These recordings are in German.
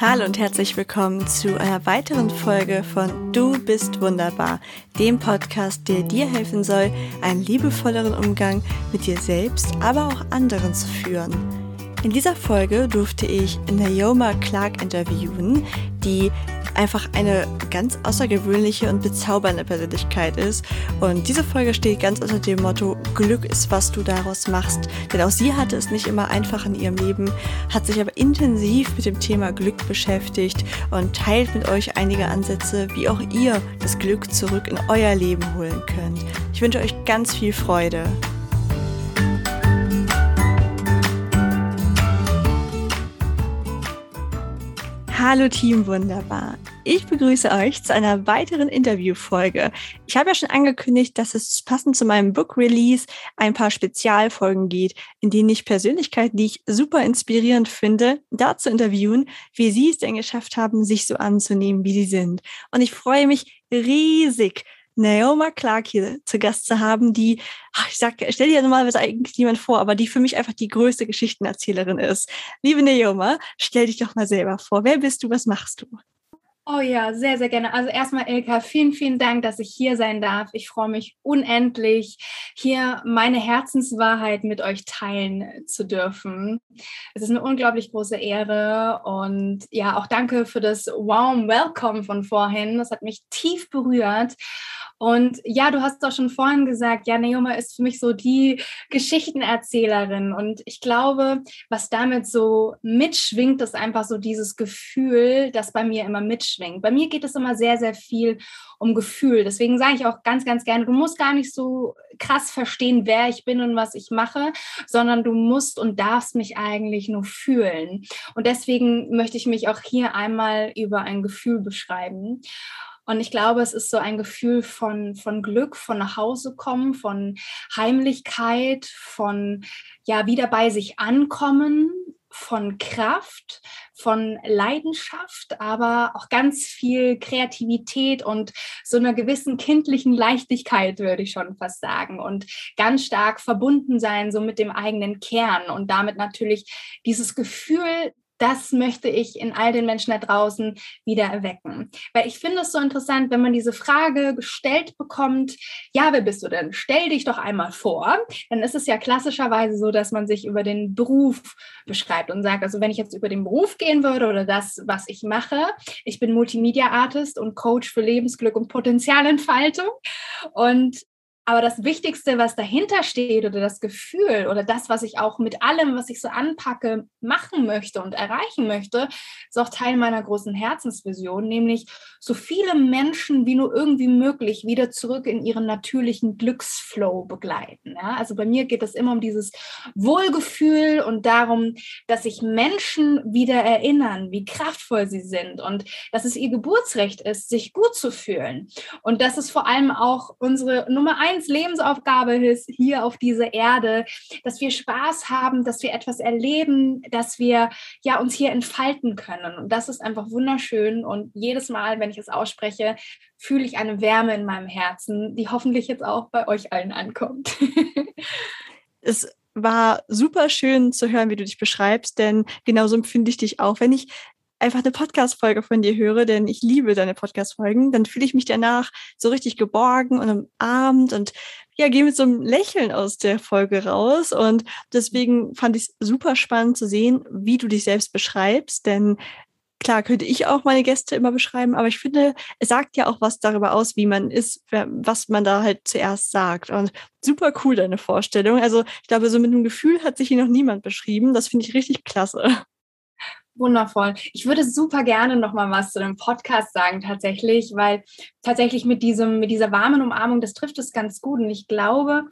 Hallo und herzlich willkommen zu einer weiteren Folge von Du bist wunderbar, dem Podcast, der dir helfen soll, einen liebevolleren Umgang mit dir selbst, aber auch anderen zu führen. In dieser Folge durfte ich Naoma Clark interviewen, die einfach eine ganz außergewöhnliche und bezaubernde Persönlichkeit ist. Und diese Folge steht ganz unter dem Motto, Glück ist, was du daraus machst. Denn auch sie hatte es nicht immer einfach in ihrem Leben, hat sich aber intensiv mit dem Thema Glück beschäftigt und teilt mit euch einige Ansätze, wie auch ihr das Glück zurück in euer Leben holen könnt. Ich wünsche euch ganz viel Freude. Hallo Team Wunderbar. Ich begrüße euch zu einer weiteren Interviewfolge. Ich habe ja schon angekündigt, dass es passend zu meinem Book Release ein paar Spezialfolgen geht, in denen ich Persönlichkeiten, die ich super inspirierend finde, dazu interviewen, wie sie es denn geschafft haben, sich so anzunehmen, wie sie sind. Und ich freue mich riesig, Naoma Clark hier zu Gast zu haben, die, ach, ich sag, stell dir ja normalerweise eigentlich niemand vor, aber die für mich einfach die größte Geschichtenerzählerin ist. Liebe Naoma, stell dich doch mal selber vor. Wer bist du? Was machst du? Oh ja, sehr, sehr gerne. Also erstmal, Ilka, vielen, vielen Dank, dass ich hier sein darf. Ich freue mich unendlich, hier meine Herzenswahrheit mit euch teilen zu dürfen. Es ist eine unglaublich große Ehre und ja, auch danke für das warm Welcome von vorhin. Das hat mich tief berührt. Und ja, du hast doch schon vorhin gesagt, ja, Naoma ist für mich so die Geschichtenerzählerin. Und ich glaube, was damit so mitschwingt, ist einfach so dieses Gefühl, das bei mir immer mitschwingt. Bei mir geht es immer sehr, sehr viel um Gefühl. Deswegen sage ich auch ganz, ganz gerne, du musst gar nicht so krass verstehen, wer ich bin und was ich mache, sondern du musst und darfst mich eigentlich nur fühlen. Und deswegen möchte ich mich auch hier einmal über ein Gefühl beschreiben. Und ich glaube, es ist so ein Gefühl von, von Glück, von nach Hause kommen, von Heimlichkeit, von ja, wieder bei sich ankommen, von Kraft, von Leidenschaft, aber auch ganz viel Kreativität und so einer gewissen kindlichen Leichtigkeit, würde ich schon fast sagen. Und ganz stark verbunden sein, so mit dem eigenen Kern und damit natürlich dieses Gefühl das möchte ich in all den Menschen da draußen wieder erwecken. Weil ich finde es so interessant, wenn man diese Frage gestellt bekommt, ja, wer bist du denn? Stell dich doch einmal vor. Dann ist es ja klassischerweise so, dass man sich über den Beruf beschreibt und sagt, also wenn ich jetzt über den Beruf gehen würde oder das, was ich mache, ich bin Multimedia-Artist und Coach für Lebensglück und Potenzialentfaltung. Und aber das Wichtigste, was dahinter steht oder das Gefühl oder das, was ich auch mit allem, was ich so anpacke, machen möchte und erreichen möchte, ist auch Teil meiner großen Herzensvision, nämlich so viele Menschen wie nur irgendwie möglich wieder zurück in ihren natürlichen Glücksflow begleiten. Ja? Also bei mir geht es immer um dieses Wohlgefühl und darum, dass sich Menschen wieder erinnern, wie kraftvoll sie sind und dass es ihr Geburtsrecht ist, sich gut zu fühlen. Und das ist vor allem auch unsere Nummer eins eins Lebensaufgabe ist hier auf dieser Erde, dass wir Spaß haben, dass wir etwas erleben, dass wir ja uns hier entfalten können. Und das ist einfach wunderschön. Und jedes Mal, wenn ich es ausspreche, fühle ich eine Wärme in meinem Herzen, die hoffentlich jetzt auch bei euch allen ankommt. es war super schön zu hören, wie du dich beschreibst, denn genauso empfinde ich dich auch. Wenn ich einfach eine Podcast-Folge von dir höre, denn ich liebe deine Podcast-Folgen, dann fühle ich mich danach so richtig geborgen und umarmt und ja, gehe mit so einem Lächeln aus der Folge raus. Und deswegen fand ich es super spannend zu sehen, wie du dich selbst beschreibst, denn Klar, könnte ich auch meine Gäste immer beschreiben, aber ich finde, es sagt ja auch was darüber aus, wie man ist, was man da halt zuerst sagt. Und super cool, deine Vorstellung. Also ich glaube, so mit einem Gefühl hat sich hier noch niemand beschrieben. Das finde ich richtig klasse. Wundervoll. Ich würde super gerne noch mal was zu dem Podcast sagen tatsächlich, weil tatsächlich mit diesem mit dieser warmen Umarmung, das trifft es ganz gut und ich glaube,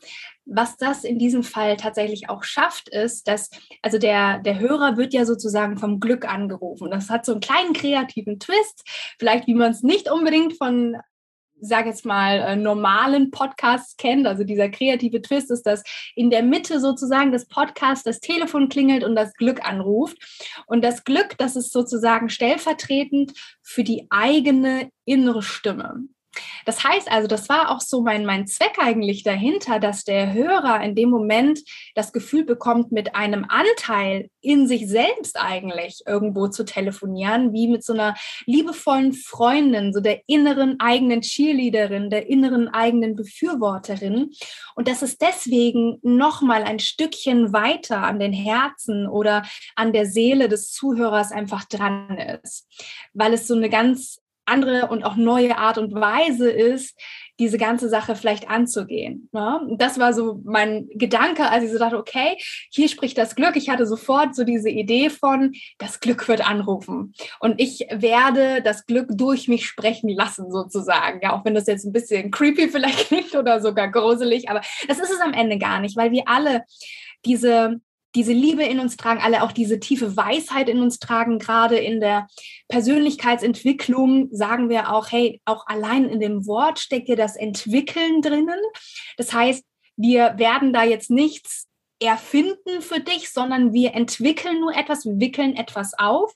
was das in diesem Fall tatsächlich auch schafft, ist, dass also der der Hörer wird ja sozusagen vom Glück angerufen. Das hat so einen kleinen kreativen Twist, vielleicht wie man es nicht unbedingt von sage jetzt mal, äh, normalen Podcasts kennt. Also dieser kreative Twist ist, dass in der Mitte sozusagen des Podcasts das Telefon klingelt und das Glück anruft. Und das Glück, das ist sozusagen stellvertretend für die eigene innere Stimme. Das heißt also, das war auch so mein, mein Zweck eigentlich dahinter, dass der Hörer in dem Moment das Gefühl bekommt, mit einem Anteil in sich selbst eigentlich irgendwo zu telefonieren, wie mit so einer liebevollen Freundin, so der inneren eigenen Cheerleaderin, der inneren eigenen Befürworterin. Und dass es deswegen nochmal ein Stückchen weiter an den Herzen oder an der Seele des Zuhörers einfach dran ist, weil es so eine ganz andere und auch neue Art und Weise ist, diese ganze Sache vielleicht anzugehen. Ne? Das war so mein Gedanke, als ich so dachte, okay, hier spricht das Glück. Ich hatte sofort so diese Idee von, das Glück wird anrufen. Und ich werde das Glück durch mich sprechen lassen, sozusagen. Ja, auch wenn das jetzt ein bisschen creepy vielleicht klingt oder sogar gruselig, aber das ist es am Ende gar nicht, weil wir alle diese diese Liebe in uns tragen, alle auch diese tiefe Weisheit in uns tragen. Gerade in der Persönlichkeitsentwicklung sagen wir auch, hey, auch allein in dem Wort steckt ja das Entwickeln drinnen. Das heißt, wir werden da jetzt nichts erfinden für dich, sondern wir entwickeln nur etwas, wir wickeln etwas auf,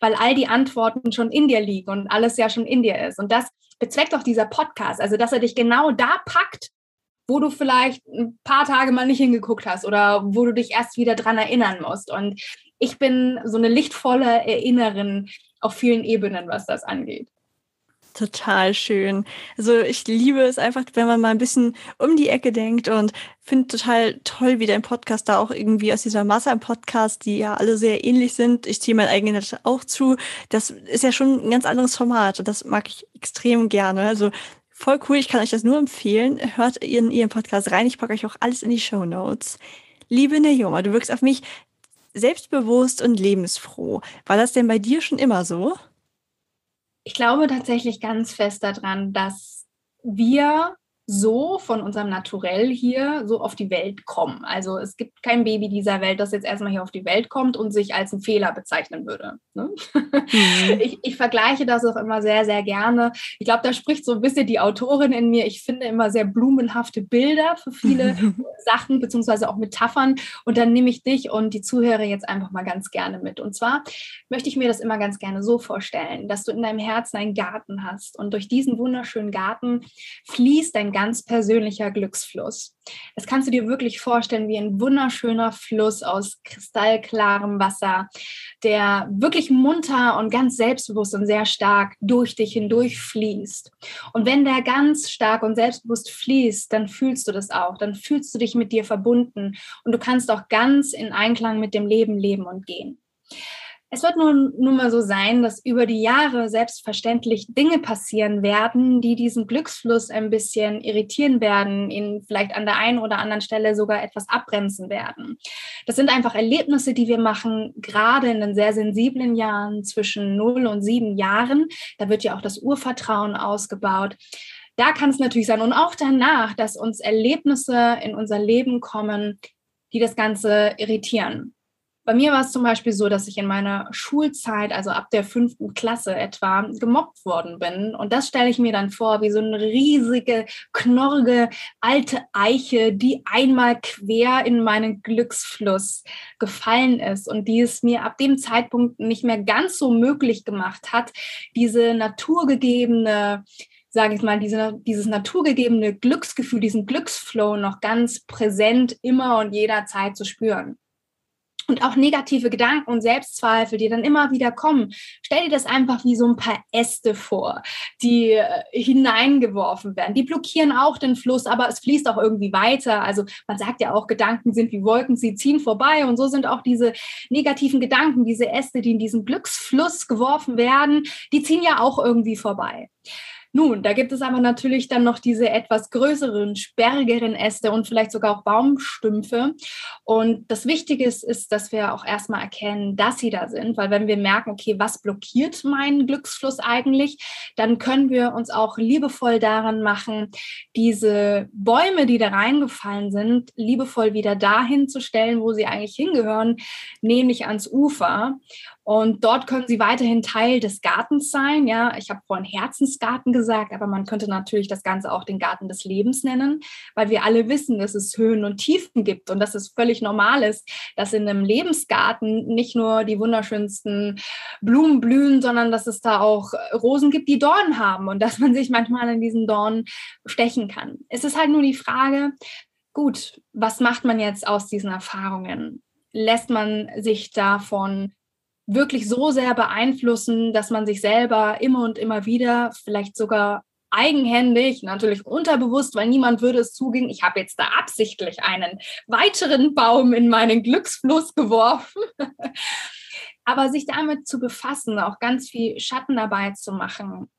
weil all die Antworten schon in dir liegen und alles ja schon in dir ist. Und das bezweckt auch dieser Podcast, also dass er dich genau da packt, wo du vielleicht ein paar Tage mal nicht hingeguckt hast oder wo du dich erst wieder dran erinnern musst. Und ich bin so eine lichtvolle Erinnerin auf vielen Ebenen, was das angeht. Total schön. Also ich liebe es einfach, wenn man mal ein bisschen um die Ecke denkt und finde total toll, wie dein Podcast da auch irgendwie aus dieser Masse am Podcast, die ja alle sehr ähnlich sind. Ich ziehe mein eigenes auch zu. Das ist ja schon ein ganz anderes Format und das mag ich extrem gerne. Also Voll cool, ich kann euch das nur empfehlen. Hört in ihren Podcast rein. Ich packe euch auch alles in die Show Notes. Liebe Nejoma, du wirkst auf mich selbstbewusst und lebensfroh. War das denn bei dir schon immer so? Ich glaube tatsächlich ganz fest daran, dass wir so von unserem Naturell hier so auf die Welt kommen. Also es gibt kein Baby dieser Welt, das jetzt erstmal hier auf die Welt kommt und sich als einen Fehler bezeichnen würde. Ne? Mhm. Ich, ich, vergleiche das auch immer sehr, sehr gerne. Ich glaube, da spricht so ein bisschen die Autorin in mir. Ich finde immer sehr blumenhafte Bilder für viele Sachen, beziehungsweise auch Metaphern. Und dann nehme ich dich und die Zuhörer jetzt einfach mal ganz gerne mit. Und zwar möchte ich mir das immer ganz gerne so vorstellen, dass du in deinem Herzen einen Garten hast und durch diesen wunderschönen Garten fließt dein ganz persönlicher Glücksfluss. Das kannst du dir wirklich vorstellen wie ein wunderschöner Fluss aus kristallklarem Wasser, der wirklich munter und ganz selbstbewusst und sehr stark durch dich hindurch fließt. Und wenn der ganz stark und selbstbewusst fließt, dann fühlst du das auch, dann fühlst du dich mit dir verbunden und du kannst auch ganz in Einklang mit dem Leben leben und gehen. Es wird nun, nun mal so sein, dass über die Jahre selbstverständlich Dinge passieren werden, die diesen Glücksfluss ein bisschen irritieren werden, ihn vielleicht an der einen oder anderen Stelle sogar etwas abbremsen werden. Das sind einfach Erlebnisse, die wir machen, gerade in den sehr sensiblen Jahren zwischen 0 und 7 Jahren. Da wird ja auch das Urvertrauen ausgebaut. Da kann es natürlich sein und auch danach, dass uns Erlebnisse in unser Leben kommen, die das Ganze irritieren. Bei mir war es zum Beispiel so, dass ich in meiner Schulzeit, also ab der fünften Klasse etwa, gemobbt worden bin. Und das stelle ich mir dann vor, wie so eine riesige, knorrige, alte Eiche, die einmal quer in meinen Glücksfluss gefallen ist und die es mir ab dem Zeitpunkt nicht mehr ganz so möglich gemacht hat, diese naturgegebene sage ich mal, diese, dieses naturgegebene Glücksgefühl, diesen Glücksflow noch ganz präsent immer und jederzeit zu spüren und auch negative Gedanken und Selbstzweifel, die dann immer wieder kommen. Stell dir das einfach wie so ein paar Äste vor, die äh, hineingeworfen werden. Die blockieren auch den Fluss, aber es fließt auch irgendwie weiter. Also man sagt ja auch, Gedanken sind wie Wolken, sie ziehen vorbei. Und so sind auch diese negativen Gedanken, diese Äste, die in diesen Glücksfluss geworfen werden, die ziehen ja auch irgendwie vorbei. Nun, da gibt es aber natürlich dann noch diese etwas größeren, sperrigeren Äste und vielleicht sogar auch Baumstümpfe. Und das Wichtige ist, ist, dass wir auch erstmal erkennen, dass sie da sind, weil wenn wir merken, okay, was blockiert meinen Glücksfluss eigentlich, dann können wir uns auch liebevoll daran machen, diese Bäume, die da reingefallen sind, liebevoll wieder dahin zu stellen, wo sie eigentlich hingehören, nämlich ans Ufer. Und dort können sie weiterhin Teil des Gartens sein. Ja, ich habe vorhin Herzensgarten gesagt, aber man könnte natürlich das Ganze auch den Garten des Lebens nennen, weil wir alle wissen, dass es Höhen und Tiefen gibt und dass es völlig normal ist, dass in einem Lebensgarten nicht nur die wunderschönsten Blumen blühen, sondern dass es da auch Rosen gibt, die Dornen haben und dass man sich manchmal in diesen Dornen stechen kann. Es ist halt nur die Frage, gut, was macht man jetzt aus diesen Erfahrungen? Lässt man sich davon wirklich so sehr beeinflussen, dass man sich selber immer und immer wieder, vielleicht sogar eigenhändig, natürlich unterbewusst, weil niemand würde es zugeben, ich habe jetzt da absichtlich einen weiteren Baum in meinen Glücksfluss geworfen. Aber sich damit zu befassen, auch ganz viel Schattenarbeit zu machen,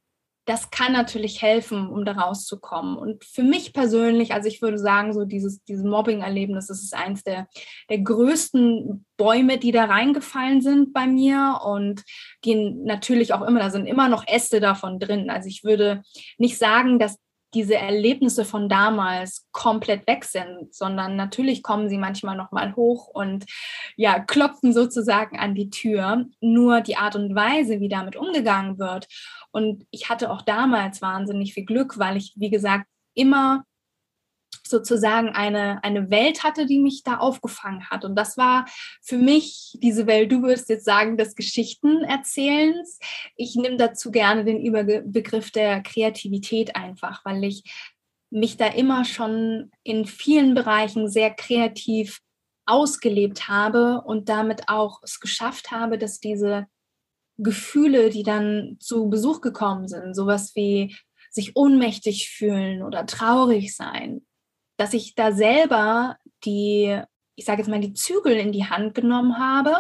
das kann natürlich helfen, um da rauszukommen. Und für mich persönlich, also ich würde sagen, so dieses, dieses Mobbing-Erlebnis, das ist eins der, der größten Bäume, die da reingefallen sind bei mir und die natürlich auch immer, da sind immer noch Äste davon drin. Also ich würde nicht sagen, dass diese Erlebnisse von damals komplett weg sind, sondern natürlich kommen sie manchmal noch mal hoch und ja, klopfen sozusagen an die Tür. Nur die Art und Weise, wie damit umgegangen wird. Und ich hatte auch damals wahnsinnig viel Glück, weil ich, wie gesagt, immer sozusagen eine, eine Welt hatte, die mich da aufgefangen hat. Und das war für mich diese Welt, du würdest jetzt sagen, des Geschichtenerzählens. Ich nehme dazu gerne den Überbegriff der Kreativität einfach, weil ich mich da immer schon in vielen Bereichen sehr kreativ ausgelebt habe und damit auch es geschafft habe, dass diese Gefühle, die dann zu Besuch gekommen sind, sowas wie sich ohnmächtig fühlen oder traurig sein, dass ich da selber die, ich sage jetzt mal, die Zügel in die Hand genommen habe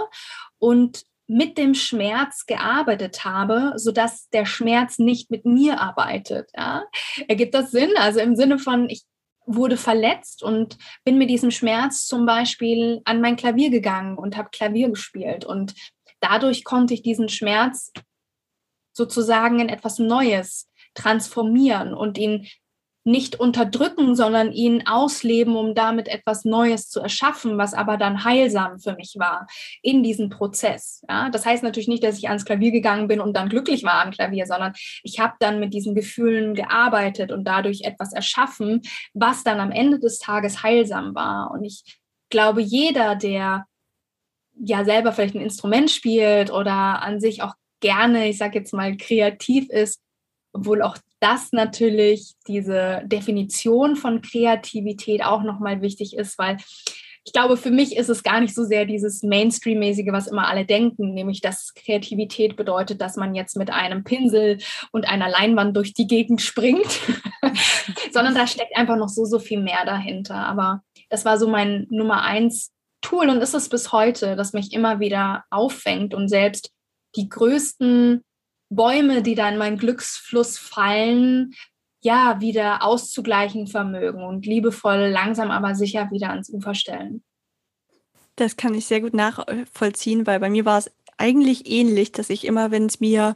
und mit dem Schmerz gearbeitet habe, sodass der Schmerz nicht mit mir arbeitet. Ja? Ergibt das Sinn? Also im Sinne von, ich wurde verletzt und bin mit diesem Schmerz zum Beispiel an mein Klavier gegangen und habe Klavier gespielt. Und dadurch konnte ich diesen Schmerz sozusagen in etwas Neues transformieren und ihn nicht unterdrücken, sondern ihn ausleben, um damit etwas Neues zu erschaffen, was aber dann heilsam für mich war in diesem Prozess. Ja, das heißt natürlich nicht, dass ich ans Klavier gegangen bin und dann glücklich war am Klavier, sondern ich habe dann mit diesen Gefühlen gearbeitet und dadurch etwas erschaffen, was dann am Ende des Tages heilsam war. Und ich glaube, jeder, der ja selber vielleicht ein Instrument spielt oder an sich auch gerne, ich sage jetzt mal, kreativ ist, obwohl auch das natürlich diese Definition von Kreativität auch nochmal wichtig ist, weil ich glaube, für mich ist es gar nicht so sehr dieses Mainstream-mäßige, was immer alle denken, nämlich dass Kreativität bedeutet, dass man jetzt mit einem Pinsel und einer Leinwand durch die Gegend springt, sondern da steckt einfach noch so, so viel mehr dahinter. Aber das war so mein Nummer eins Tool und ist es bis heute, das mich immer wieder auffängt und selbst die größten Bäume, die da in meinen Glücksfluss fallen, ja, wieder auszugleichen vermögen und liebevoll, langsam aber sicher wieder ans Ufer stellen. Das kann ich sehr gut nachvollziehen, weil bei mir war es eigentlich ähnlich, dass ich immer, wenn es mir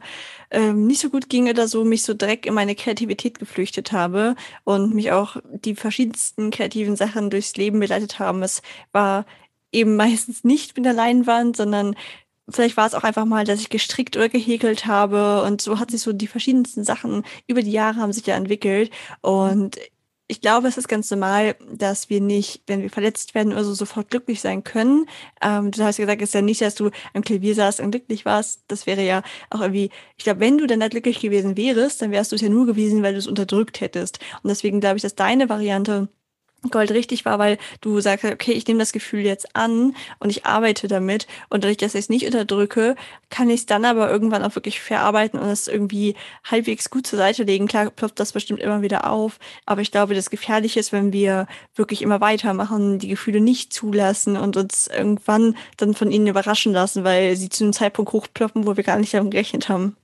ähm, nicht so gut ging oder so, mich so direkt in meine Kreativität geflüchtet habe und mich auch die verschiedensten kreativen Sachen durchs Leben begleitet haben. Es war eben meistens nicht mit der Leinwand, sondern vielleicht war es auch einfach mal, dass ich gestrickt oder gehäkelt habe und so hat sich so die verschiedensten Sachen über die Jahre haben sich ja entwickelt und ich glaube, es ist ganz normal, dass wir nicht, wenn wir verletzt werden oder so, sofort glücklich sein können. Ähm, du hast gesagt, es ist ja nicht, dass du am Klavier saßt und glücklich warst. Das wäre ja auch irgendwie, ich glaube, wenn du dann da glücklich gewesen wärst, dann wärst du es ja nur gewesen, weil du es unterdrückt hättest. Und deswegen glaube ich, dass deine Variante Gold richtig war, weil du sagst, okay, ich nehme das Gefühl jetzt an und ich arbeite damit und dadurch, dass ich es nicht unterdrücke, kann ich es dann aber irgendwann auch wirklich verarbeiten und es irgendwie halbwegs gut zur Seite legen. Klar ploppt das bestimmt immer wieder auf, aber ich glaube, das Gefährliche ist, wenn wir wirklich immer weitermachen, die Gefühle nicht zulassen und uns irgendwann dann von ihnen überraschen lassen, weil sie zu einem Zeitpunkt hochploppen, wo wir gar nicht damit gerechnet haben.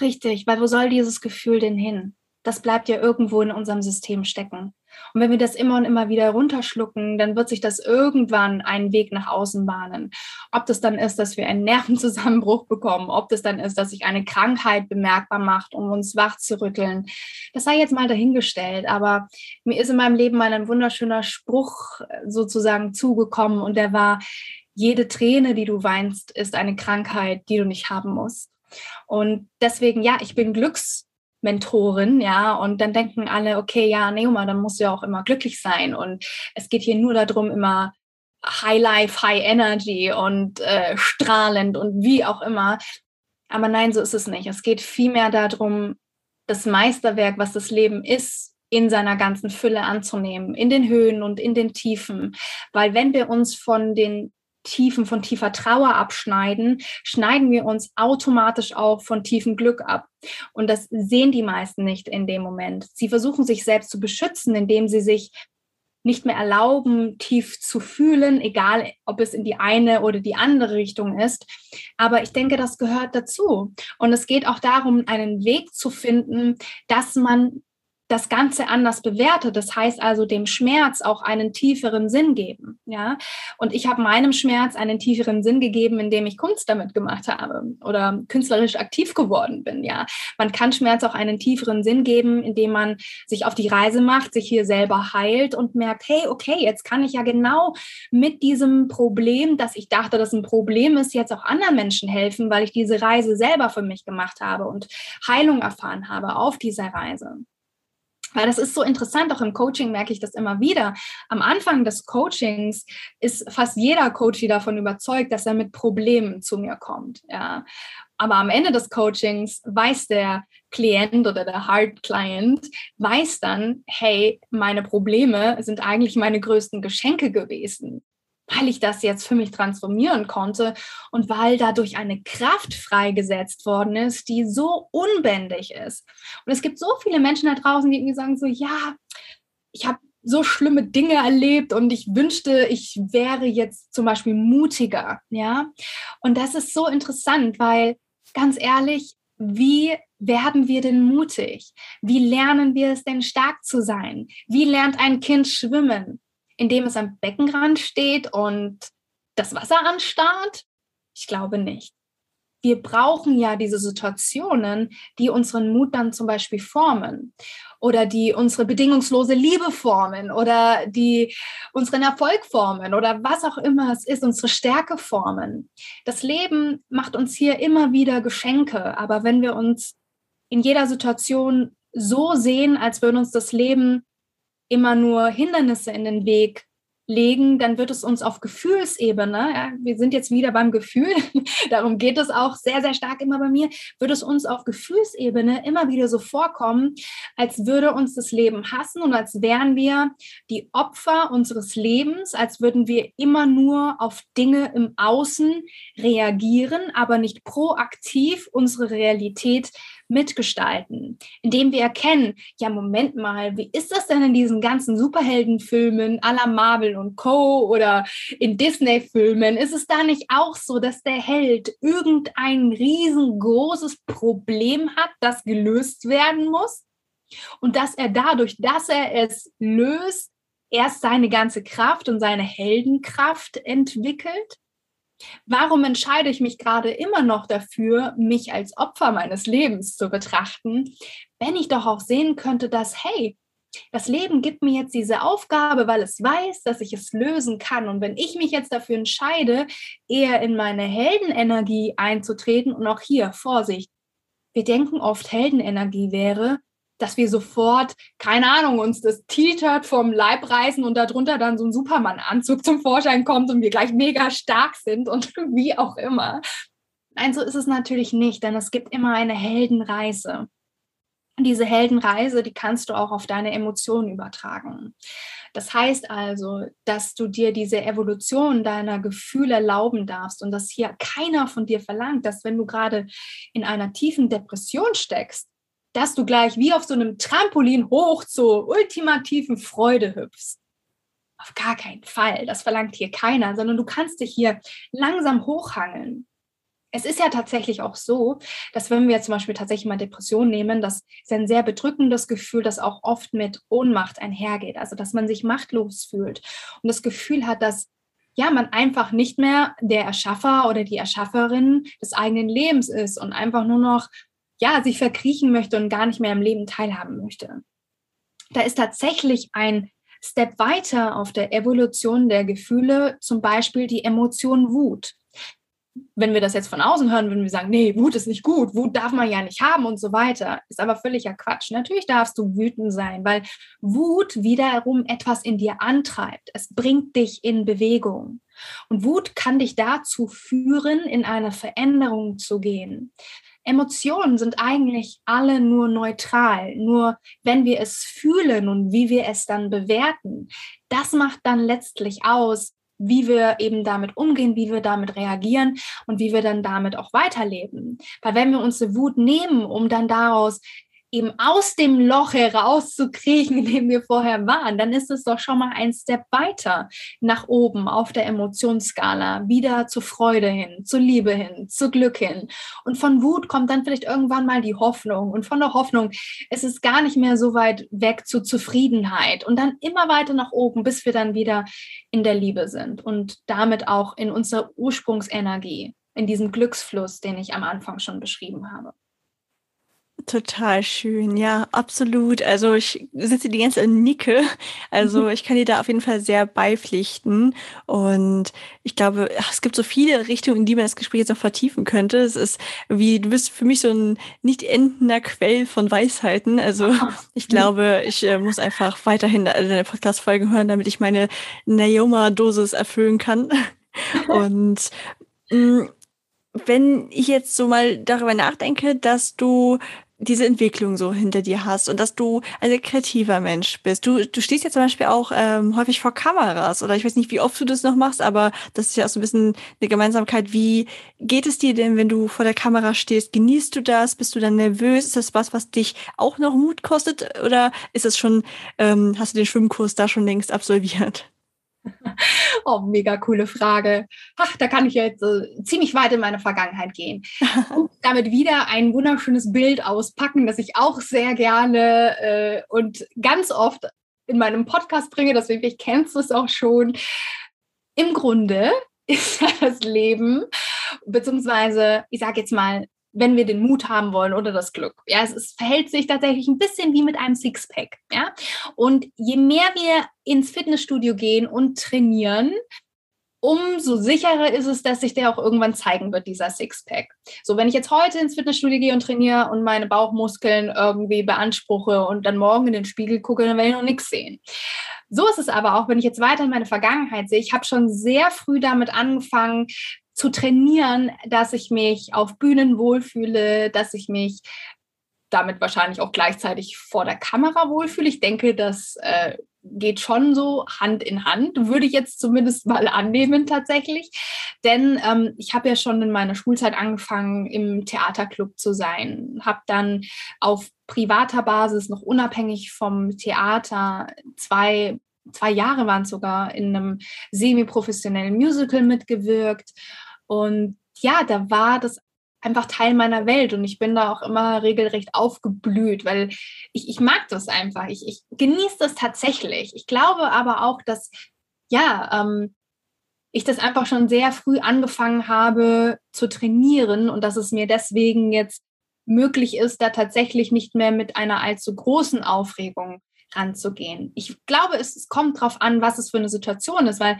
Richtig, weil wo soll dieses Gefühl denn hin? Das bleibt ja irgendwo in unserem System stecken. Und wenn wir das immer und immer wieder runterschlucken, dann wird sich das irgendwann einen Weg nach außen bahnen. Ob das dann ist, dass wir einen Nervenzusammenbruch bekommen, ob das dann ist, dass sich eine Krankheit bemerkbar macht, um uns wach zu rütteln, das sei jetzt mal dahingestellt. Aber mir ist in meinem Leben mal ein wunderschöner Spruch sozusagen zugekommen und der war, jede Träne, die du weinst, ist eine Krankheit, die du nicht haben musst. Und deswegen, ja, ich bin Glücksmentorin, ja, und dann denken alle, okay, ja, Neoma, dann musst du ja auch immer glücklich sein. Und es geht hier nur darum, immer High Life, High Energy und äh, strahlend und wie auch immer. Aber nein, so ist es nicht. Es geht vielmehr darum, das Meisterwerk, was das Leben ist, in seiner ganzen Fülle anzunehmen, in den Höhen und in den Tiefen. Weil wenn wir uns von den Tiefen, von tiefer Trauer abschneiden, schneiden wir uns automatisch auch von tiefem Glück ab. Und das sehen die meisten nicht in dem Moment. Sie versuchen sich selbst zu beschützen, indem sie sich nicht mehr erlauben, tief zu fühlen, egal ob es in die eine oder die andere Richtung ist. Aber ich denke, das gehört dazu. Und es geht auch darum, einen Weg zu finden, dass man das Ganze anders bewertet. Das heißt also dem Schmerz auch einen tieferen Sinn geben. Ja, und ich habe meinem Schmerz einen tieferen Sinn gegeben, indem ich Kunst damit gemacht habe oder künstlerisch aktiv geworden bin. Ja, man kann Schmerz auch einen tieferen Sinn geben, indem man sich auf die Reise macht, sich hier selber heilt und merkt, hey, okay, jetzt kann ich ja genau mit diesem Problem, dass ich dachte, dass ein Problem ist, jetzt auch anderen Menschen helfen, weil ich diese Reise selber für mich gemacht habe und Heilung erfahren habe auf dieser Reise. Weil das ist so interessant, auch im Coaching merke ich das immer wieder. Am Anfang des Coachings ist fast jeder Coach davon überzeugt, dass er mit Problemen zu mir kommt. Ja. Aber am Ende des Coachings weiß der Klient oder der Hard Client, weiß dann, hey, meine Probleme sind eigentlich meine größten Geschenke gewesen weil ich das jetzt für mich transformieren konnte und weil dadurch eine Kraft freigesetzt worden ist, die so unbändig ist. Und es gibt so viele Menschen da draußen, die irgendwie sagen so, ja, ich habe so schlimme Dinge erlebt und ich wünschte, ich wäre jetzt zum Beispiel mutiger, ja. Und das ist so interessant, weil ganz ehrlich, wie werden wir denn mutig? Wie lernen wir es denn stark zu sein? Wie lernt ein Kind schwimmen? Indem es am Beckenrand steht und das Wasser anstarrt? Ich glaube nicht. Wir brauchen ja diese Situationen, die unseren Mut dann zum Beispiel formen oder die unsere bedingungslose Liebe formen oder die unseren Erfolg formen oder was auch immer es ist, unsere Stärke formen. Das Leben macht uns hier immer wieder Geschenke, aber wenn wir uns in jeder Situation so sehen, als würde uns das Leben immer nur Hindernisse in den Weg legen, dann wird es uns auf Gefühlsebene, ja, wir sind jetzt wieder beim Gefühl, darum geht es auch sehr, sehr stark immer bei mir, wird es uns auf Gefühlsebene immer wieder so vorkommen, als würde uns das Leben hassen und als wären wir die Opfer unseres Lebens, als würden wir immer nur auf Dinge im Außen reagieren, aber nicht proaktiv unsere Realität mitgestalten, indem wir erkennen, ja, Moment mal, wie ist das denn in diesen ganzen Superheldenfilmen à la Marvel und Co. oder in Disney-Filmen? Ist es da nicht auch so, dass der Held irgendein riesengroßes Problem hat, das gelöst werden muss? Und dass er dadurch, dass er es löst, erst seine ganze Kraft und seine Heldenkraft entwickelt? Warum entscheide ich mich gerade immer noch dafür, mich als Opfer meines Lebens zu betrachten, wenn ich doch auch sehen könnte, dass, hey, das Leben gibt mir jetzt diese Aufgabe, weil es weiß, dass ich es lösen kann. Und wenn ich mich jetzt dafür entscheide, eher in meine Heldenenergie einzutreten und auch hier, Vorsicht, wir denken oft, Heldenenergie wäre, dass wir sofort, keine Ahnung, uns das T-Shirt vom Leib reißen und darunter dann so ein Superman-Anzug zum Vorschein kommt und wir gleich mega stark sind und wie auch immer. Nein, so ist es natürlich nicht, denn es gibt immer eine Heldenreise. Und diese Heldenreise, die kannst du auch auf deine Emotionen übertragen. Das heißt also, dass du dir diese Evolution deiner Gefühle erlauben darfst und dass hier keiner von dir verlangt, dass wenn du gerade in einer tiefen Depression steckst, dass du gleich wie auf so einem Trampolin hoch zur ultimativen Freude hüpfst. Auf gar keinen Fall. Das verlangt hier keiner, sondern du kannst dich hier langsam hochhangeln. Es ist ja tatsächlich auch so, dass wenn wir zum Beispiel tatsächlich mal Depression nehmen, das ist ein sehr bedrückendes Gefühl, das auch oft mit Ohnmacht einhergeht. Also, dass man sich machtlos fühlt und das Gefühl hat, dass ja, man einfach nicht mehr der Erschaffer oder die Erschafferin des eigenen Lebens ist und einfach nur noch ja, sich verkriechen möchte und gar nicht mehr im Leben teilhaben möchte. Da ist tatsächlich ein, Step weiter auf der Evolution der Gefühle, zum Beispiel die Emotion Wut wenn wir das jetzt von außen hören, würden wir sagen, nee, Wut ist nicht gut, Wut darf man ja nicht haben und so weiter. Ist aber völliger Quatsch. Natürlich darfst du wütend sein, weil Wut wiederum etwas in dir antreibt. Es bringt dich in Bewegung. Und Wut kann dich dazu führen, in eine Veränderung zu gehen. Emotionen sind eigentlich alle nur neutral. Nur wenn wir es fühlen und wie wir es dann bewerten, das macht dann letztlich aus, wie wir eben damit umgehen, wie wir damit reagieren und wie wir dann damit auch weiterleben. Weil wenn wir uns Wut nehmen, um dann daraus eben aus dem Loch herauszukriegen, in dem wir vorher waren, dann ist es doch schon mal ein Step weiter nach oben auf der Emotionsskala, wieder zur Freude hin, zur Liebe hin, zu Glück hin. Und von Wut kommt dann vielleicht irgendwann mal die Hoffnung. Und von der Hoffnung ist es gar nicht mehr so weit weg zu Zufriedenheit. Und dann immer weiter nach oben, bis wir dann wieder in der Liebe sind und damit auch in unserer Ursprungsenergie, in diesem Glücksfluss, den ich am Anfang schon beschrieben habe. Total schön, ja, absolut. Also ich sitze die ganze Zeit nicke. Also ich kann dir da auf jeden Fall sehr beipflichten. Und ich glaube, es gibt so viele Richtungen, in die man das Gespräch jetzt noch vertiefen könnte. Es ist wie, du bist für mich so ein nicht endender Quell von Weisheiten. Also ich glaube, ich äh, muss einfach weiterhin deine Podcast-Folgen hören, damit ich meine Naoma-Dosis erfüllen kann. Und mh, mm, wenn ich jetzt so mal darüber nachdenke, dass du diese Entwicklung so hinter dir hast und dass du ein kreativer Mensch bist. Du, du stehst ja zum Beispiel auch ähm, häufig vor Kameras oder ich weiß nicht, wie oft du das noch machst, aber das ist ja auch so ein bisschen eine Gemeinsamkeit. Wie geht es dir denn, wenn du vor der Kamera stehst? Genießt du das? Bist du dann nervös? Ist das was, was dich auch noch Mut kostet oder ist es schon, ähm, hast du den Schwimmkurs da schon längst absolviert? Oh, mega coole Frage. Ach, da kann ich jetzt äh, ziemlich weit in meine Vergangenheit gehen. Und damit wieder ein wunderschönes Bild auspacken, das ich auch sehr gerne äh, und ganz oft in meinem Podcast bringe, deswegen ich kennst du es auch schon. Im Grunde ist das Leben, beziehungsweise ich sage jetzt mal wenn wir den Mut haben wollen oder das Glück. Ja, es, es verhält sich tatsächlich ein bisschen wie mit einem Sixpack. Ja, und je mehr wir ins Fitnessstudio gehen und trainieren, umso sicherer ist es, dass sich der auch irgendwann zeigen wird, dieser Sixpack. So, wenn ich jetzt heute ins Fitnessstudio gehe und trainiere und meine Bauchmuskeln irgendwie beanspruche und dann morgen in den Spiegel gucke, dann werde ich noch nichts sehen. So ist es aber auch, wenn ich jetzt weiter in meine Vergangenheit sehe. Ich habe schon sehr früh damit angefangen, zu trainieren, dass ich mich auf Bühnen wohlfühle, dass ich mich damit wahrscheinlich auch gleichzeitig vor der Kamera wohlfühle. Ich denke, das äh, geht schon so Hand in Hand, würde ich jetzt zumindest mal annehmen tatsächlich. Denn ähm, ich habe ja schon in meiner Schulzeit angefangen, im Theaterclub zu sein, habe dann auf privater Basis, noch unabhängig vom Theater, zwei zwei Jahre waren sogar in einem semi-professionellen Musical mitgewirkt und ja, da war das einfach Teil meiner Welt und ich bin da auch immer regelrecht aufgeblüht, weil ich, ich mag das einfach. Ich, ich genieße das tatsächlich. Ich glaube aber auch, dass ja, ähm, ich das einfach schon sehr früh angefangen habe zu trainieren und dass es mir deswegen jetzt möglich ist, da tatsächlich nicht mehr mit einer allzu großen Aufregung ranzugehen. Ich glaube, es, es kommt darauf an, was es für eine Situation ist, weil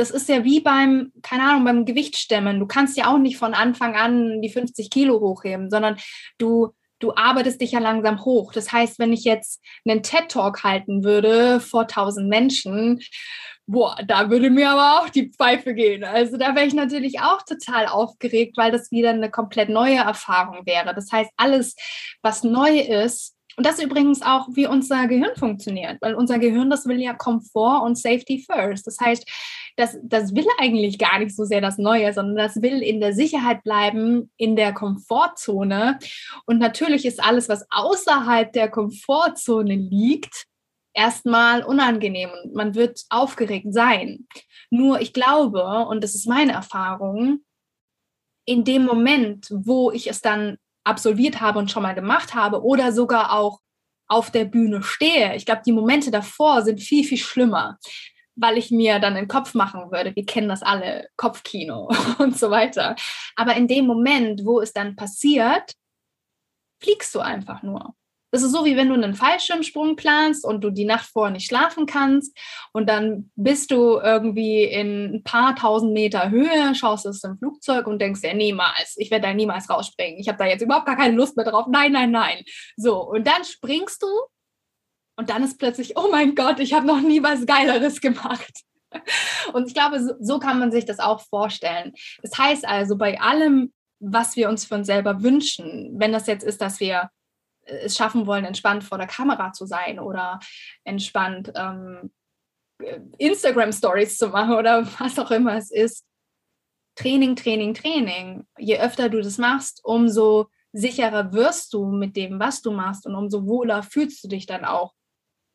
das ist ja wie beim, keine Ahnung, beim Gewichtsstemmen. Du kannst ja auch nicht von Anfang an die 50 Kilo hochheben, sondern du, du arbeitest dich ja langsam hoch. Das heißt, wenn ich jetzt einen TED-Talk halten würde vor 1000 Menschen, boah, da würde mir aber auch die Pfeife gehen. Also da wäre ich natürlich auch total aufgeregt, weil das wieder eine komplett neue Erfahrung wäre. Das heißt, alles, was neu ist, und das ist übrigens auch, wie unser Gehirn funktioniert, weil unser Gehirn, das will ja Komfort und Safety first. Das heißt, das, das will eigentlich gar nicht so sehr das Neue, sondern das will in der Sicherheit bleiben, in der Komfortzone. Und natürlich ist alles, was außerhalb der Komfortzone liegt, erstmal unangenehm und man wird aufgeregt sein. Nur ich glaube, und das ist meine Erfahrung, in dem Moment, wo ich es dann absolviert habe und schon mal gemacht habe oder sogar auch auf der Bühne stehe. Ich glaube, die Momente davor sind viel, viel schlimmer, weil ich mir dann den Kopf machen würde. Wir kennen das alle, Kopfkino und so weiter. Aber in dem Moment, wo es dann passiert, fliegst du einfach nur. Das ist so, wie wenn du einen Fallschirmsprung planst und du die Nacht vorher nicht schlafen kannst und dann bist du irgendwie in ein paar tausend Meter Höhe, schaust aus dem Flugzeug und denkst ja, niemals, ich werde da niemals rausspringen. Ich habe da jetzt überhaupt gar keine Lust mehr drauf. Nein, nein, nein. So, und dann springst du und dann ist plötzlich, oh mein Gott, ich habe noch nie was Geileres gemacht. Und ich glaube, so, kann man sich das auch vorstellen. Das heißt also, bei allem, was wir uns uns selber wünschen, wenn das jetzt ist, dass wir es schaffen wollen, entspannt vor der Kamera zu sein oder entspannt ähm, Instagram-Stories zu machen oder was auch immer es ist. Training, Training, Training. Je öfter du das machst, umso sicherer wirst du mit dem, was du machst und umso wohler fühlst du dich dann auch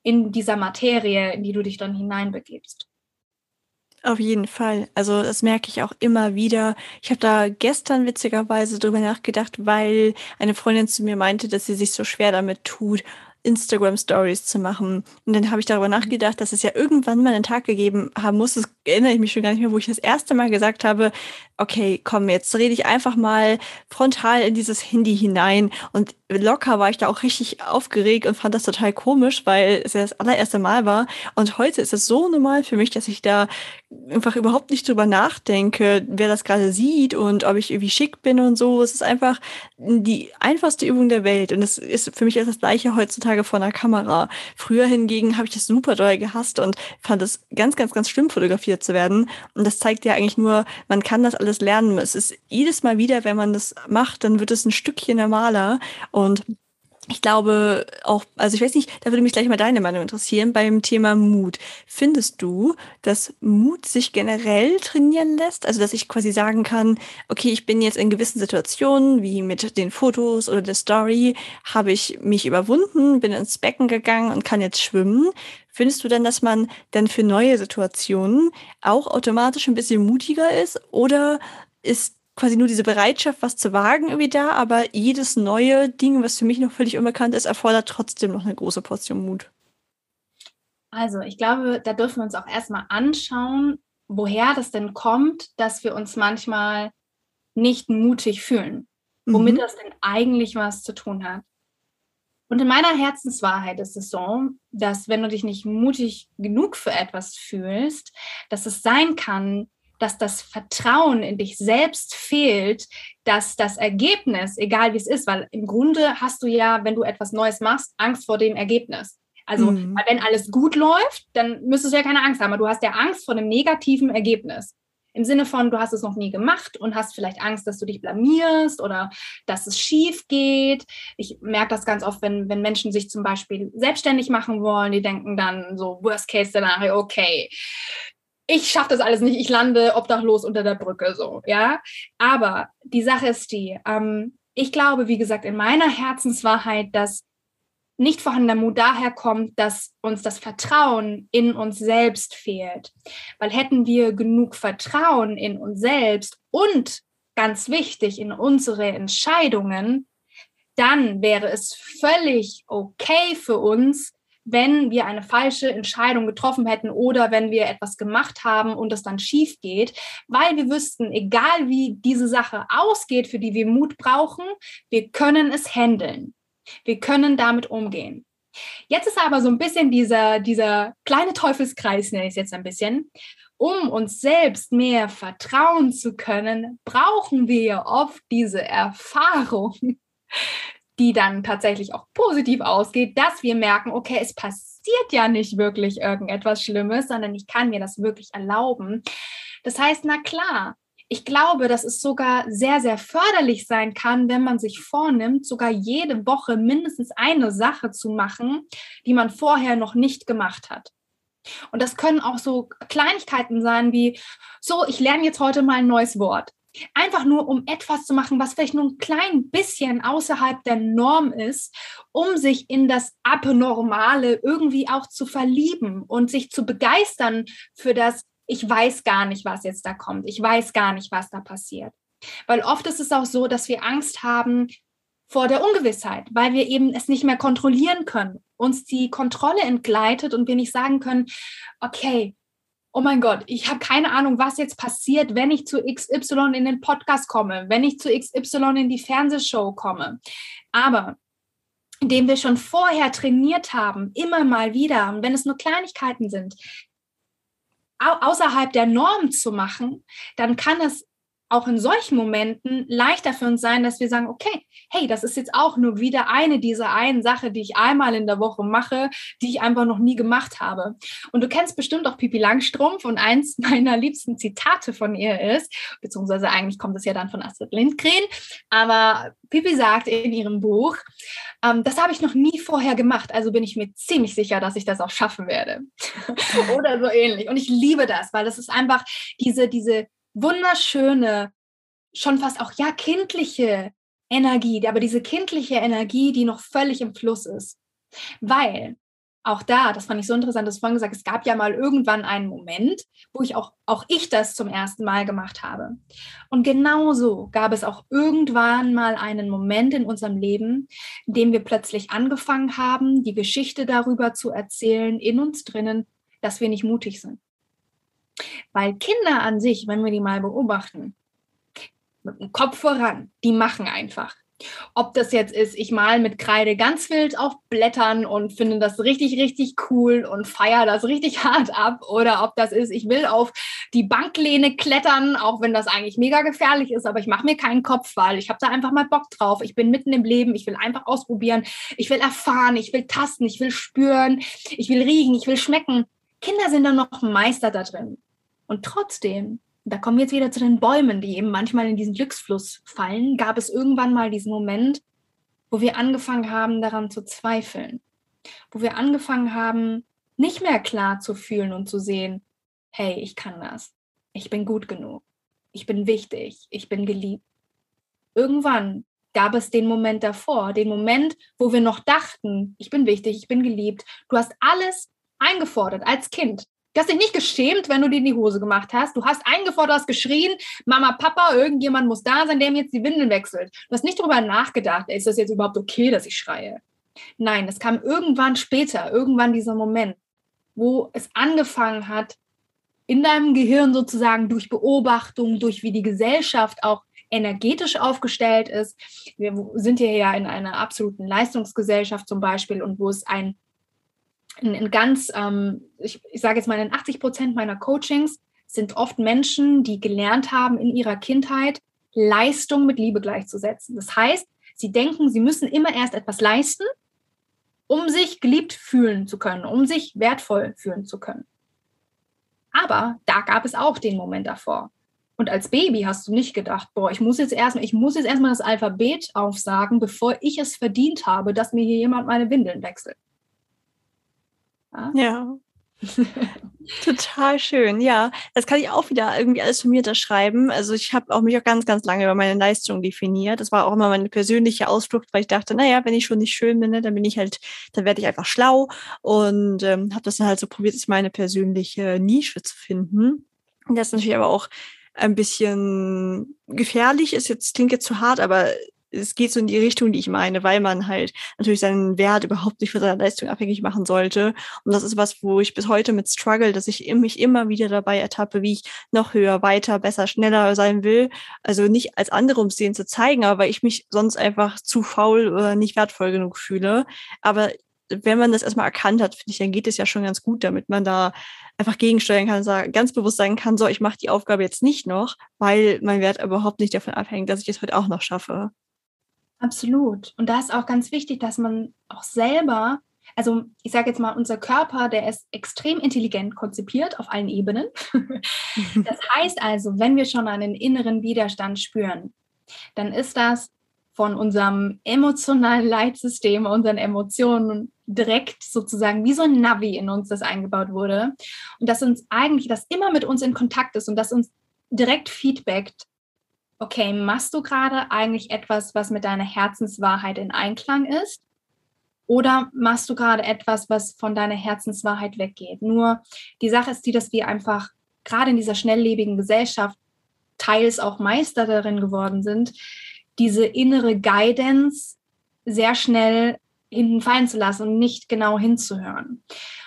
in dieser Materie, in die du dich dann hineinbegibst. Auf jeden Fall. Also das merke ich auch immer wieder. Ich habe da gestern witzigerweise drüber nachgedacht, weil eine Freundin zu mir meinte, dass sie sich so schwer damit tut, Instagram Stories zu machen. Und dann habe ich darüber nachgedacht, dass es ja irgendwann mal einen Tag gegeben haben muss. Das erinnere ich mich schon gar nicht mehr, wo ich das erste Mal gesagt habe, okay, komm, jetzt rede ich einfach mal frontal in dieses Handy hinein. Und locker war ich da auch richtig aufgeregt und fand das total komisch, weil es ja das allererste Mal war. Und heute ist es so normal für mich, dass ich da einfach überhaupt nicht drüber nachdenke, wer das gerade sieht und ob ich irgendwie schick bin und so. Es ist einfach die einfachste Übung der Welt. Und es ist für mich das gleiche heutzutage vor einer Kamera. Früher hingegen habe ich das super doll gehasst und fand es ganz, ganz, ganz schlimm, fotografiert zu werden. Und das zeigt ja eigentlich nur, man kann das alles lernen. Es ist jedes Mal wieder, wenn man das macht, dann wird es ein Stückchen normaler. Und ich glaube auch, also ich weiß nicht, da würde mich gleich mal deine Meinung interessieren beim Thema Mut. Findest du, dass Mut sich generell trainieren lässt? Also, dass ich quasi sagen kann, okay, ich bin jetzt in gewissen Situationen, wie mit den Fotos oder der Story, habe ich mich überwunden, bin ins Becken gegangen und kann jetzt schwimmen. Findest du denn, dass man dann für neue Situationen auch automatisch ein bisschen mutiger ist? Oder ist quasi nur diese Bereitschaft, was zu wagen, irgendwie da, aber jedes neue Ding, was für mich noch völlig unbekannt ist, erfordert trotzdem noch eine große Portion Mut. Also, ich glaube, da dürfen wir uns auch erstmal anschauen, woher das denn kommt, dass wir uns manchmal nicht mutig fühlen. Womit mhm. das denn eigentlich was zu tun hat. Und in meiner Herzenswahrheit ist es so, dass wenn du dich nicht mutig genug für etwas fühlst, dass es sein kann, dass das Vertrauen in dich selbst fehlt, dass das Ergebnis, egal wie es ist, weil im Grunde hast du ja, wenn du etwas Neues machst, Angst vor dem Ergebnis. Also, mhm. wenn alles gut läuft, dann müsstest du ja keine Angst haben, aber du hast ja Angst vor einem negativen Ergebnis. Im Sinne von, du hast es noch nie gemacht und hast vielleicht Angst, dass du dich blamierst oder dass es schief geht. Ich merke das ganz oft, wenn, wenn Menschen sich zum Beispiel selbstständig machen wollen, die denken dann so, Worst-Case-Szenario, okay, ich schaffe das alles nicht, ich lande obdachlos unter der Brücke, so, ja. Aber die Sache ist die, ähm, ich glaube, wie gesagt, in meiner Herzenswahrheit, dass nicht vorhandener Mut daher kommt, dass uns das Vertrauen in uns selbst fehlt. Weil hätten wir genug Vertrauen in uns selbst und ganz wichtig in unsere Entscheidungen, dann wäre es völlig okay für uns, wenn wir eine falsche Entscheidung getroffen hätten oder wenn wir etwas gemacht haben und es dann schief geht, weil wir wüssten, egal wie diese Sache ausgeht, für die wir Mut brauchen, wir können es handeln. Wir können damit umgehen. Jetzt ist aber so ein bisschen dieser, dieser kleine Teufelskreis, nenne ich es jetzt ein bisschen. Um uns selbst mehr vertrauen zu können, brauchen wir oft diese Erfahrung, die dann tatsächlich auch positiv ausgeht, dass wir merken, okay, es passiert ja nicht wirklich irgendetwas Schlimmes, sondern ich kann mir das wirklich erlauben. Das heißt, na klar, ich glaube, dass es sogar sehr, sehr förderlich sein kann, wenn man sich vornimmt, sogar jede Woche mindestens eine Sache zu machen, die man vorher noch nicht gemacht hat. Und das können auch so Kleinigkeiten sein wie, so, ich lerne jetzt heute mal ein neues Wort. Einfach nur, um etwas zu machen, was vielleicht nur ein klein bisschen außerhalb der Norm ist, um sich in das Abnormale irgendwie auch zu verlieben und sich zu begeistern für das, ich weiß gar nicht, was jetzt da kommt. Ich weiß gar nicht, was da passiert. Weil oft ist es auch so, dass wir Angst haben vor der Ungewissheit, weil wir eben es nicht mehr kontrollieren können, uns die Kontrolle entgleitet und wir nicht sagen können, okay, oh mein Gott, ich habe keine Ahnung, was jetzt passiert, wenn ich zu XY in den Podcast komme, wenn ich zu XY in die Fernsehshow komme. Aber den wir schon vorher trainiert haben, immer mal wieder, wenn es nur Kleinigkeiten sind, außerhalb der Norm zu machen, dann kann es auch in solchen Momenten leichter für uns sein, dass wir sagen, okay, hey, das ist jetzt auch nur wieder eine dieser einen Sache, die ich einmal in der Woche mache, die ich einfach noch nie gemacht habe. Und du kennst bestimmt auch Pipi Langstrumpf und eins meiner liebsten Zitate von ihr ist, beziehungsweise eigentlich kommt es ja dann von Astrid Lindgren, aber Pipi sagt in ihrem Buch, ähm, das habe ich noch nie vorher gemacht, also bin ich mir ziemlich sicher, dass ich das auch schaffen werde. Oder so ähnlich. Und ich liebe das, weil das ist einfach diese, diese wunderschöne, schon fast auch ja kindliche Energie, aber diese kindliche Energie, die noch völlig im Fluss ist. Weil auch da, das fand ich so interessant, das vorhin gesagt, es gab ja mal irgendwann einen Moment, wo ich auch, auch ich das zum ersten Mal gemacht habe. Und genauso gab es auch irgendwann mal einen Moment in unserem Leben, in dem wir plötzlich angefangen haben, die Geschichte darüber zu erzählen in uns drinnen, dass wir nicht mutig sind. Weil Kinder an sich, wenn wir die mal beobachten, mit dem Kopf voran, die machen einfach. Ob das jetzt ist, ich mal mit Kreide ganz wild auf Blättern und finde das richtig, richtig cool und feiere das richtig hart ab. Oder ob das ist, ich will auf die Banklehne klettern, auch wenn das eigentlich mega gefährlich ist, aber ich mache mir keinen Kopf, weil ich habe da einfach mal Bock drauf. Ich bin mitten im Leben, ich will einfach ausprobieren, ich will erfahren, ich will tasten, ich will spüren, ich will riechen, ich will schmecken. Kinder sind dann noch Meister da drin. Und trotzdem, da kommen wir jetzt wieder zu den Bäumen, die eben manchmal in diesen Glücksfluss fallen, gab es irgendwann mal diesen Moment, wo wir angefangen haben, daran zu zweifeln. Wo wir angefangen haben, nicht mehr klar zu fühlen und zu sehen, hey, ich kann das. Ich bin gut genug. Ich bin wichtig. Ich bin geliebt. Irgendwann gab es den Moment davor, den Moment, wo wir noch dachten, ich bin wichtig, ich bin geliebt. Du hast alles eingefordert als Kind. Du hast dich nicht geschämt, wenn du dir in die Hose gemacht hast. Du hast eingefordert, hast geschrien, Mama, Papa, irgendjemand muss da sein, der mir jetzt die Windeln wechselt. Du hast nicht darüber nachgedacht, ist das jetzt überhaupt okay, dass ich schreie? Nein, es kam irgendwann später, irgendwann dieser Moment, wo es angefangen hat, in deinem Gehirn sozusagen durch Beobachtung, durch wie die Gesellschaft auch energetisch aufgestellt ist. Wir sind hier ja in einer absoluten Leistungsgesellschaft zum Beispiel und wo es ein in, in ganz, ähm, ich, ich sage jetzt mal, in 80 Prozent meiner Coachings sind oft Menschen, die gelernt haben in ihrer Kindheit, Leistung mit Liebe gleichzusetzen. Das heißt, sie denken, sie müssen immer erst etwas leisten, um sich geliebt fühlen zu können, um sich wertvoll fühlen zu können. Aber da gab es auch den Moment davor. Und als Baby hast du nicht gedacht, boah, ich muss jetzt erstmal, ich muss jetzt erstmal das Alphabet aufsagen, bevor ich es verdient habe, dass mir hier jemand meine Windeln wechselt. Ja. Total schön, ja. Das kann ich auch wieder irgendwie alles von mir unterschreiben. Also ich habe auch mich auch ganz, ganz lange über meine Leistung definiert. Das war auch immer meine persönliche Ausflucht, weil ich dachte, naja, wenn ich schon nicht schön bin, ne, dann bin ich halt, dann werde ich einfach schlau und ähm, habe das dann halt so probiert, meine persönliche Nische zu finden. Das ist natürlich aber auch ein bisschen gefährlich, ist jetzt, klingt jetzt zu hart, aber es geht so in die Richtung, die ich meine, weil man halt natürlich seinen Wert überhaupt nicht von seiner Leistung abhängig machen sollte. Und das ist was, wo ich bis heute mit struggle, dass ich mich immer wieder dabei ertappe, wie ich noch höher, weiter, besser, schneller sein will. Also nicht als andere, um es denen zu zeigen, aber weil ich mich sonst einfach zu faul oder nicht wertvoll genug fühle. Aber wenn man das erstmal erkannt hat, finde ich, dann geht es ja schon ganz gut, damit man da einfach gegensteuern kann, ganz bewusst sagen kann, so, ich mache die Aufgabe jetzt nicht noch, weil mein Wert überhaupt nicht davon abhängt, dass ich es heute auch noch schaffe. Absolut. Und da ist auch ganz wichtig, dass man auch selber, also ich sage jetzt mal, unser Körper, der ist extrem intelligent konzipiert auf allen Ebenen. das heißt also, wenn wir schon einen inneren Widerstand spüren, dann ist das von unserem emotionalen Leitsystem, unseren Emotionen direkt sozusagen wie so ein Navi in uns, das eingebaut wurde. Und dass uns eigentlich, das immer mit uns in Kontakt ist und das uns direkt feedbackt, okay, machst du gerade eigentlich etwas, was mit deiner Herzenswahrheit in Einklang ist? Oder machst du gerade etwas, was von deiner Herzenswahrheit weggeht? Nur die Sache ist die, dass wir einfach gerade in dieser schnelllebigen Gesellschaft teils auch Meister darin geworden sind, diese innere Guidance sehr schnell hinten fallen zu lassen und nicht genau hinzuhören.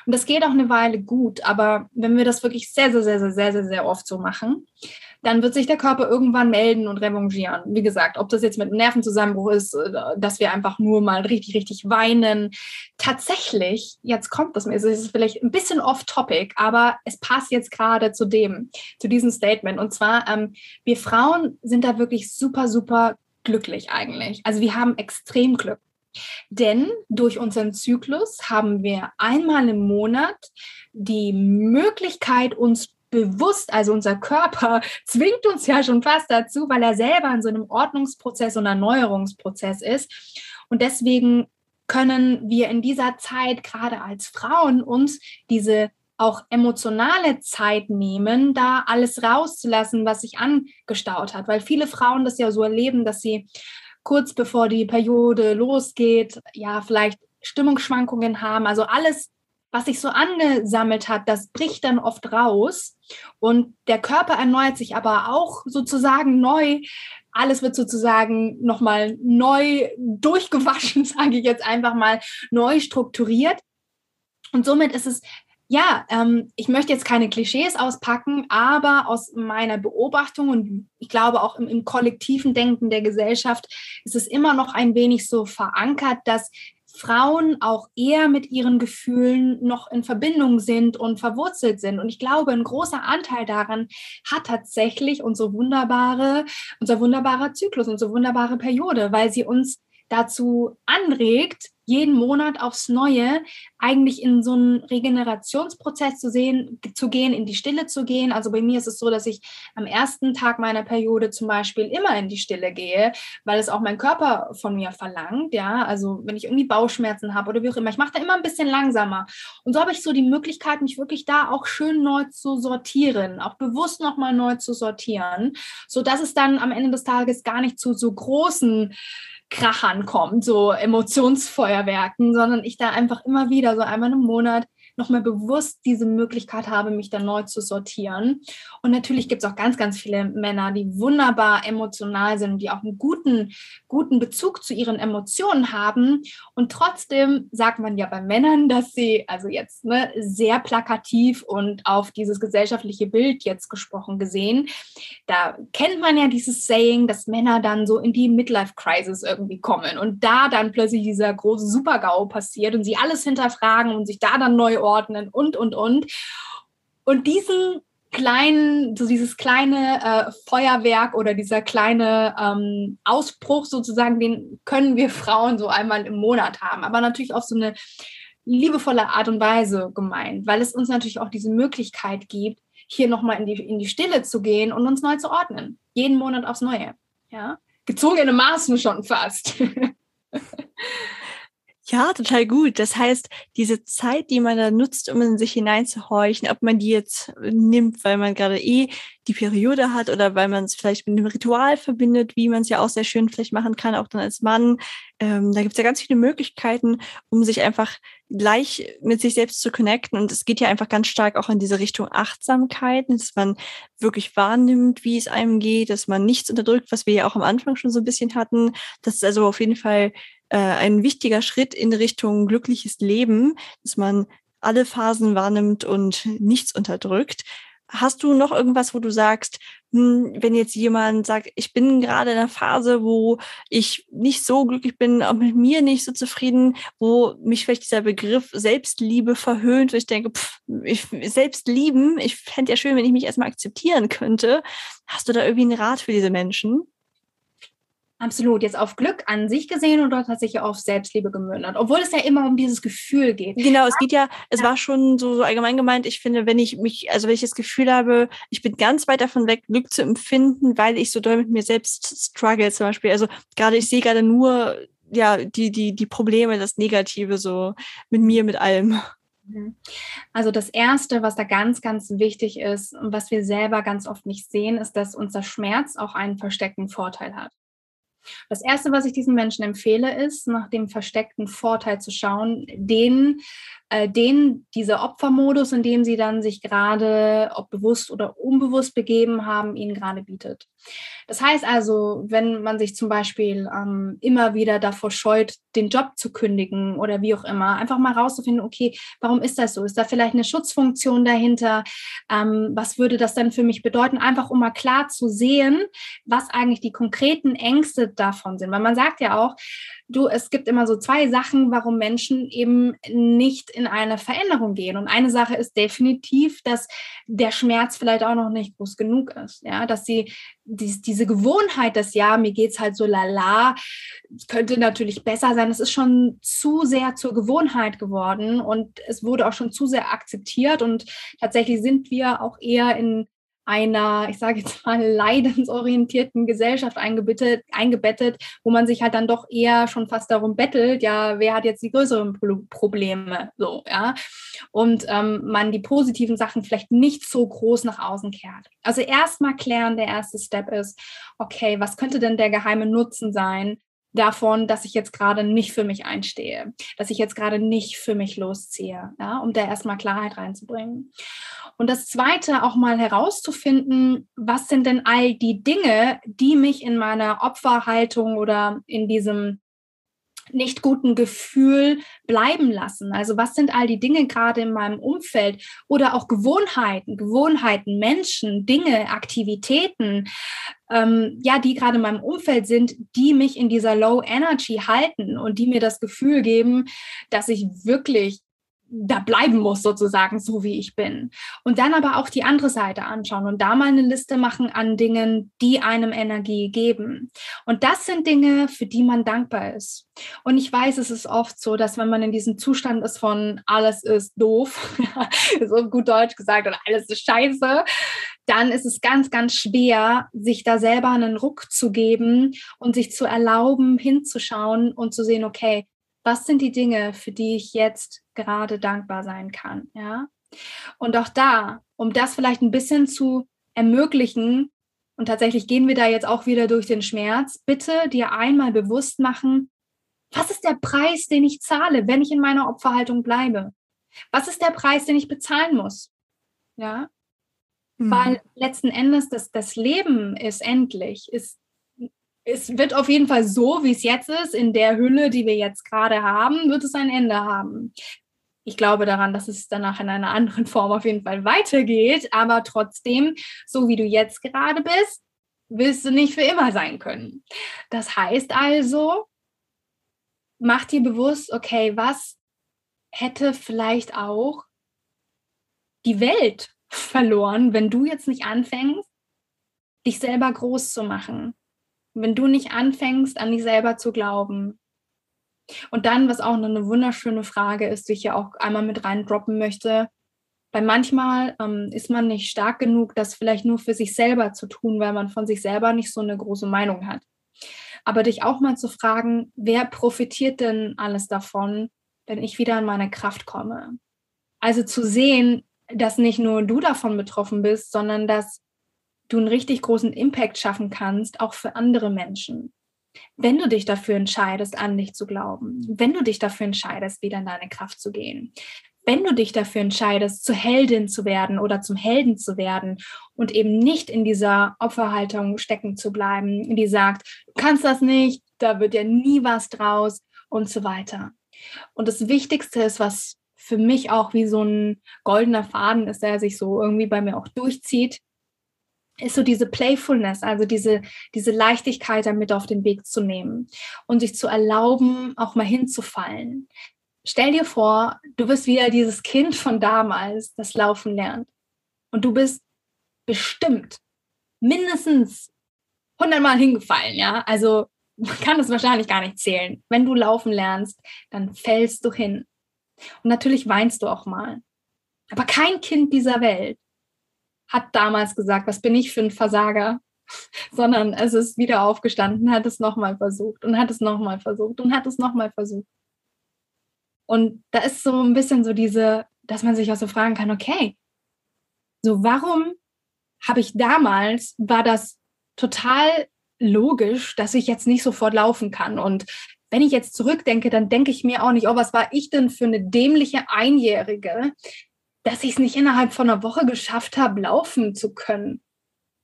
Und das geht auch eine Weile gut, aber wenn wir das wirklich sehr, sehr, sehr, sehr, sehr, sehr, sehr oft so machen, dann wird sich der Körper irgendwann melden und revanchieren. Wie gesagt, ob das jetzt mit einem Nervenzusammenbruch ist, äh, dass wir einfach nur mal richtig, richtig weinen. Tatsächlich, jetzt kommt das mir, es ist vielleicht ein bisschen off-topic, aber es passt jetzt gerade zu dem, zu diesem Statement. Und zwar, ähm, wir Frauen sind da wirklich super, super glücklich eigentlich. Also wir haben extrem Glück. Denn durch unseren Zyklus haben wir einmal im Monat die Möglichkeit, uns bewusst, also unser Körper zwingt uns ja schon fast dazu, weil er selber in so einem Ordnungsprozess und Erneuerungsprozess ist. Und deswegen können wir in dieser Zeit gerade als Frauen uns diese auch emotionale Zeit nehmen, da alles rauszulassen, was sich angestaut hat, weil viele Frauen das ja so erleben, dass sie kurz bevor die Periode losgeht, ja, vielleicht Stimmungsschwankungen haben, also alles was sich so angesammelt hat, das bricht dann oft raus und der Körper erneuert sich aber auch sozusagen neu. Alles wird sozusagen nochmal neu durchgewaschen, sage ich jetzt einfach mal, neu strukturiert. Und somit ist es ja, ähm, ich möchte jetzt keine Klischees auspacken, aber aus meiner Beobachtung und ich glaube auch im, im, kollektiven Denken der Gesellschaft ist es immer noch ein wenig so verankert, dass Frauen auch eher mit ihren Gefühlen noch in Verbindung sind und verwurzelt sind. Und ich glaube, ein großer Anteil daran hat tatsächlich unsere wunderbare, unser wunderbarer Zyklus, unsere wunderbare Periode, weil sie uns dazu anregt, jeden Monat aufs Neue eigentlich in so einen Regenerationsprozess zu sehen, zu gehen, in die Stille zu gehen. Also bei mir ist es so, dass ich am ersten Tag meiner Periode zum Beispiel immer in die Stille gehe, weil es auch mein Körper von mir verlangt. Ja, also wenn ich irgendwie Bauchschmerzen habe oder wie auch immer, ich mache da immer ein bisschen langsamer. Und so habe ich so die Möglichkeit, mich wirklich da auch schön neu zu sortieren, auch bewusst nochmal neu zu sortieren, so dass es dann am Ende des Tages gar nicht zu so großen Krachern kommt, so Emotionsfeuerwerken, sondern ich da einfach immer wieder so einmal im Monat nochmal bewusst diese Möglichkeit habe, mich dann neu zu sortieren. Und natürlich gibt es auch ganz, ganz viele Männer, die wunderbar emotional sind, die auch einen guten, guten Bezug zu ihren Emotionen haben. Und trotzdem sagt man ja bei Männern, dass sie, also jetzt ne, sehr plakativ und auf dieses gesellschaftliche Bild jetzt gesprochen gesehen, da kennt man ja dieses Saying, dass Männer dann so in die Midlife-Crisis irgendwie kommen und da dann plötzlich dieser große Supergau passiert und sie alles hinterfragen und sich da dann neu ordnen und, und, und. Und diesen kleinen, so dieses kleine äh, Feuerwerk oder dieser kleine ähm, Ausbruch sozusagen, den können wir Frauen so einmal im Monat haben, aber natürlich auf so eine liebevolle Art und Weise gemeint, weil es uns natürlich auch diese Möglichkeit gibt, hier nochmal in die, in die Stille zu gehen und uns neu zu ordnen. Jeden Monat aufs Neue. Ja? Gezwungenermaßen schon fast. Ja, total gut. Das heißt, diese Zeit, die man da nutzt, um in sich hineinzuhorchen, ob man die jetzt nimmt, weil man gerade eh die Periode hat oder weil man es vielleicht mit einem Ritual verbindet, wie man es ja auch sehr schön vielleicht machen kann, auch dann als Mann. Ähm, da gibt es ja ganz viele Möglichkeiten, um sich einfach gleich mit sich selbst zu connecten. Und es geht ja einfach ganz stark auch in diese Richtung Achtsamkeit, dass man wirklich wahrnimmt, wie es einem geht, dass man nichts unterdrückt, was wir ja auch am Anfang schon so ein bisschen hatten. Das ist also auf jeden Fall äh, ein wichtiger Schritt in Richtung glückliches Leben, dass man alle Phasen wahrnimmt und nichts unterdrückt. Hast du noch irgendwas, wo du sagst, hm, wenn jetzt jemand sagt, ich bin gerade in einer Phase, wo ich nicht so glücklich bin, auch mit mir nicht so zufrieden, wo mich vielleicht dieser Begriff Selbstliebe verhöhnt, wo ich denke, pff, ich, Selbstlieben, ich fände ja schön, wenn ich mich erstmal akzeptieren könnte. Hast du da irgendwie einen Rat für diese Menschen? Absolut, jetzt auf Glück an sich gesehen oder tatsächlich auf Selbstliebe gemündet, obwohl es ja immer um dieses Gefühl geht. Genau, es geht ja, es ja. war schon so, so allgemein gemeint, ich finde, wenn ich mich, also wenn ich das Gefühl habe, ich bin ganz weit davon weg, Glück zu empfinden, weil ich so doll mit mir selbst struggle zum Beispiel. Also gerade, ich sehe gerade nur, ja, die, die, die Probleme, das Negative so mit mir, mit allem. Mhm. Also das Erste, was da ganz, ganz wichtig ist und was wir selber ganz oft nicht sehen, ist, dass unser Schmerz auch einen versteckten Vorteil hat. Das Erste, was ich diesen Menschen empfehle, ist, nach dem versteckten Vorteil zu schauen, den äh, denen dieser Opfermodus, in dem sie dann sich gerade, ob bewusst oder unbewusst begeben haben, ihnen gerade bietet. Das heißt also, wenn man sich zum Beispiel ähm, immer wieder davor scheut, den Job zu kündigen oder wie auch immer, einfach mal rauszufinden, okay, warum ist das so? Ist da vielleicht eine Schutzfunktion dahinter? Ähm, was würde das dann für mich bedeuten? Einfach um mal klar zu sehen, was eigentlich die konkreten Ängste davon sind. Weil man sagt ja auch, du, es gibt immer so zwei Sachen, warum Menschen eben nicht in eine Veränderung gehen. Und eine Sache ist definitiv, dass der Schmerz vielleicht auch noch nicht groß genug ist. Ja, dass sie dies, diese Gewohnheit, dass ja, mir geht's halt so lala, könnte natürlich besser sein. Es ist schon zu sehr zur Gewohnheit geworden und es wurde auch schon zu sehr akzeptiert. Und tatsächlich sind wir auch eher in einer, ich sage jetzt mal, leidensorientierten Gesellschaft eingebettet, eingebettet, wo man sich halt dann doch eher schon fast darum bettelt, ja, wer hat jetzt die größeren Pro Probleme, so, ja, und ähm, man die positiven Sachen vielleicht nicht so groß nach außen kehrt. Also erstmal klären, der erste Step ist, okay, was könnte denn der geheime Nutzen sein, davon, dass ich jetzt gerade nicht für mich einstehe, dass ich jetzt gerade nicht für mich losziehe, ja, um da erstmal Klarheit reinzubringen. Und das Zweite, auch mal herauszufinden, was sind denn all die Dinge, die mich in meiner Opferhaltung oder in diesem nicht guten Gefühl bleiben lassen. Also was sind all die Dinge gerade in meinem Umfeld oder auch Gewohnheiten, Gewohnheiten, Menschen, Dinge, Aktivitäten, ähm, ja, die gerade in meinem Umfeld sind, die mich in dieser Low Energy halten und die mir das Gefühl geben, dass ich wirklich da bleiben muss, sozusagen, so wie ich bin. Und dann aber auch die andere Seite anschauen und da mal eine Liste machen an Dingen, die einem Energie geben. Und das sind Dinge, für die man dankbar ist. Und ich weiß, es ist oft so, dass wenn man in diesem Zustand ist von alles ist doof, so gut Deutsch gesagt, oder alles ist scheiße, dann ist es ganz, ganz schwer, sich da selber einen Ruck zu geben und sich zu erlauben, hinzuschauen und zu sehen, okay, was sind die Dinge, für die ich jetzt gerade dankbar sein kann, ja? Und auch da, um das vielleicht ein bisschen zu ermöglichen, und tatsächlich gehen wir da jetzt auch wieder durch den Schmerz, bitte dir einmal bewusst machen, was ist der Preis, den ich zahle, wenn ich in meiner Opferhaltung bleibe? Was ist der Preis, den ich bezahlen muss? Ja, mhm. weil letzten Endes das, das Leben ist endlich, ist es wird auf jeden Fall so, wie es jetzt ist, in der Hülle, die wir jetzt gerade haben, wird es ein Ende haben. Ich glaube daran, dass es danach in einer anderen Form auf jeden Fall weitergeht, aber trotzdem, so wie du jetzt gerade bist, willst du nicht für immer sein können. Das heißt also, mach dir bewusst, okay, was hätte vielleicht auch die Welt verloren, wenn du jetzt nicht anfängst, dich selber groß zu machen, wenn du nicht anfängst, an dich selber zu glauben. Und dann, was auch noch eine wunderschöne Frage ist, die ich ja auch einmal mit reindroppen möchte, weil manchmal ähm, ist man nicht stark genug, das vielleicht nur für sich selber zu tun, weil man von sich selber nicht so eine große Meinung hat. Aber dich auch mal zu fragen, wer profitiert denn alles davon, wenn ich wieder in meine Kraft komme? Also zu sehen, dass nicht nur du davon betroffen bist, sondern dass du einen richtig großen Impact schaffen kannst, auch für andere Menschen. Wenn du dich dafür entscheidest, an dich zu glauben, wenn du dich dafür entscheidest, wieder in deine Kraft zu gehen, wenn du dich dafür entscheidest, zur Heldin zu werden oder zum Helden zu werden und eben nicht in dieser Opferhaltung stecken zu bleiben, die sagt, du kannst das nicht, da wird ja nie was draus und so weiter. Und das Wichtigste ist, was für mich auch wie so ein goldener Faden ist, der sich so irgendwie bei mir auch durchzieht, ist so diese Playfulness, also diese, diese Leichtigkeit damit auf den Weg zu nehmen und sich zu erlauben, auch mal hinzufallen. Stell dir vor, du bist wieder dieses Kind von damals, das laufen lernt. Und du bist bestimmt mindestens hundertmal hingefallen, ja? Also man kann das wahrscheinlich gar nicht zählen. Wenn du laufen lernst, dann fällst du hin. Und natürlich weinst du auch mal. Aber kein Kind dieser Welt hat damals gesagt, was bin ich für ein Versager, sondern es ist wieder aufgestanden, hat es nochmal versucht und hat es nochmal versucht und hat es nochmal versucht. Und da ist so ein bisschen so diese, dass man sich auch so fragen kann, okay, so warum habe ich damals, war das total logisch, dass ich jetzt nicht sofort laufen kann und wenn ich jetzt zurückdenke, dann denke ich mir auch nicht, oh, was war ich denn für eine dämliche Einjährige, dass ich es nicht innerhalb von einer Woche geschafft habe, laufen zu können.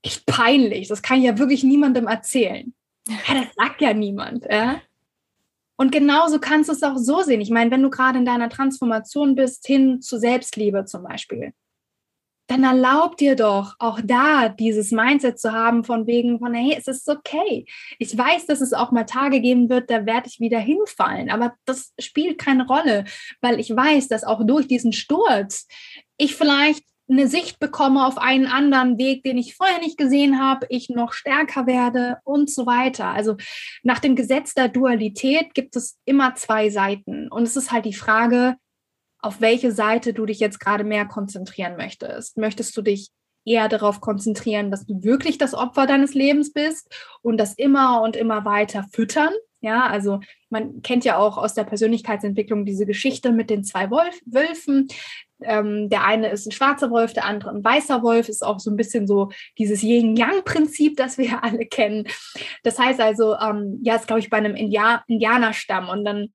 Echt peinlich. Das kann ich ja wirklich niemandem erzählen. Ja, das sagt ja niemand. Ja? Und genauso kannst du es auch so sehen. Ich meine, wenn du gerade in deiner Transformation bist, hin zu Selbstliebe zum Beispiel, dann erlaub dir doch auch da dieses Mindset zu haben von wegen von, hey, es ist okay. Ich weiß, dass es auch mal Tage geben wird, da werde ich wieder hinfallen, aber das spielt keine Rolle, weil ich weiß, dass auch durch diesen Sturz ich vielleicht eine Sicht bekomme auf einen anderen Weg, den ich vorher nicht gesehen habe, ich noch stärker werde und so weiter. Also nach dem Gesetz der Dualität gibt es immer zwei Seiten. Und es ist halt die Frage, auf welche Seite du dich jetzt gerade mehr konzentrieren möchtest. Möchtest du dich eher darauf konzentrieren, dass du wirklich das Opfer deines Lebens bist und das immer und immer weiter füttern? Ja, also man kennt ja auch aus der Persönlichkeitsentwicklung diese Geschichte mit den zwei Wolf Wölfen. Ähm, der eine ist ein schwarzer Wolf, der andere ein weißer Wolf, ist auch so ein bisschen so dieses Yin-Yang-Prinzip, das wir alle kennen. Das heißt also, ähm, ja, ist glaube ich bei einem Indianer Indianerstamm und dann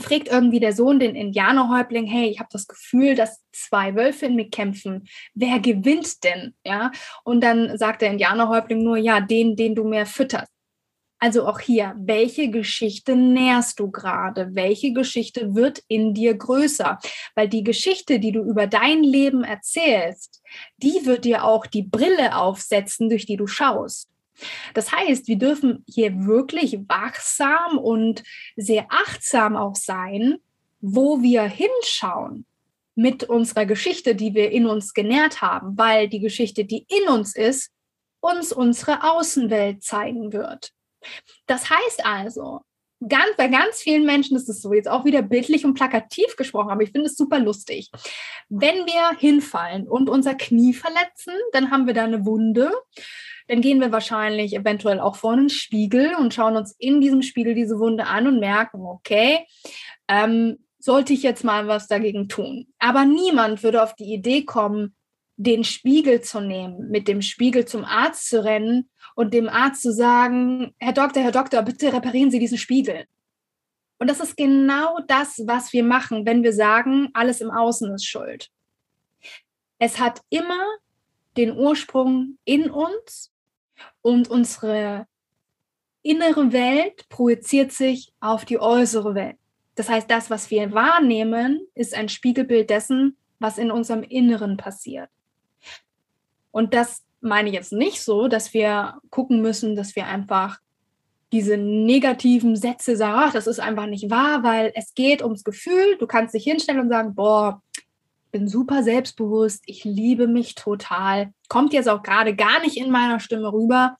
fragt irgendwie der Sohn den Indianerhäuptling, hey, ich habe das Gefühl, dass zwei Wölfe in mir kämpfen. Wer gewinnt denn? Ja, und dann sagt der Indianerhäuptling nur, ja, den, den du mehr fütterst. Also auch hier, welche Geschichte nährst du gerade? Welche Geschichte wird in dir größer? Weil die Geschichte, die du über dein Leben erzählst, die wird dir auch die Brille aufsetzen, durch die du schaust. Das heißt, wir dürfen hier wirklich wachsam und sehr achtsam auch sein, wo wir hinschauen mit unserer Geschichte, die wir in uns genährt haben, weil die Geschichte, die in uns ist, uns unsere Außenwelt zeigen wird. Das heißt also, ganz, bei ganz vielen Menschen ist es so, jetzt auch wieder bildlich und plakativ gesprochen, aber ich finde es super lustig. Wenn wir hinfallen und unser Knie verletzen, dann haben wir da eine Wunde dann gehen wir wahrscheinlich eventuell auch vor einen Spiegel und schauen uns in diesem Spiegel diese Wunde an und merken, okay, ähm, sollte ich jetzt mal was dagegen tun. Aber niemand würde auf die Idee kommen, den Spiegel zu nehmen, mit dem Spiegel zum Arzt zu rennen und dem Arzt zu sagen, Herr Doktor, Herr Doktor, bitte reparieren Sie diesen Spiegel. Und das ist genau das, was wir machen, wenn wir sagen, alles im Außen ist schuld. Es hat immer den Ursprung in uns und unsere innere Welt projiziert sich auf die äußere Welt. Das heißt, das, was wir wahrnehmen, ist ein Spiegelbild dessen, was in unserem Inneren passiert. Und das meine ich jetzt nicht so, dass wir gucken müssen, dass wir einfach diese negativen Sätze sagen, ach, das ist einfach nicht wahr, weil es geht ums Gefühl. Du kannst dich hinstellen und sagen, boah, bin super selbstbewusst, ich liebe mich total. Kommt jetzt auch gerade gar nicht in meiner Stimme rüber.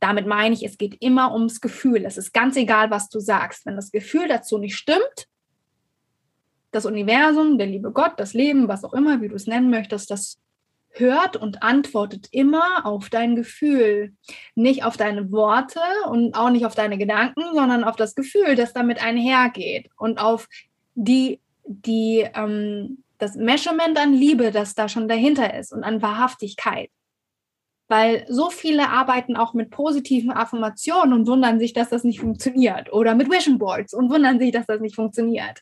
Damit meine ich, es geht immer ums Gefühl. Es ist ganz egal, was du sagst. Wenn das Gefühl dazu nicht stimmt, das Universum, der liebe Gott, das Leben, was auch immer, wie du es nennen möchtest, das hört und antwortet immer auf dein Gefühl. Nicht auf deine Worte und auch nicht auf deine Gedanken, sondern auf das Gefühl, das damit einhergeht und auf die, die ähm, das Measurement an Liebe, das da schon dahinter ist und an Wahrhaftigkeit. Weil so viele arbeiten auch mit positiven Affirmationen und wundern sich, dass das nicht funktioniert. Oder mit Vision Boards und wundern sich, dass das nicht funktioniert.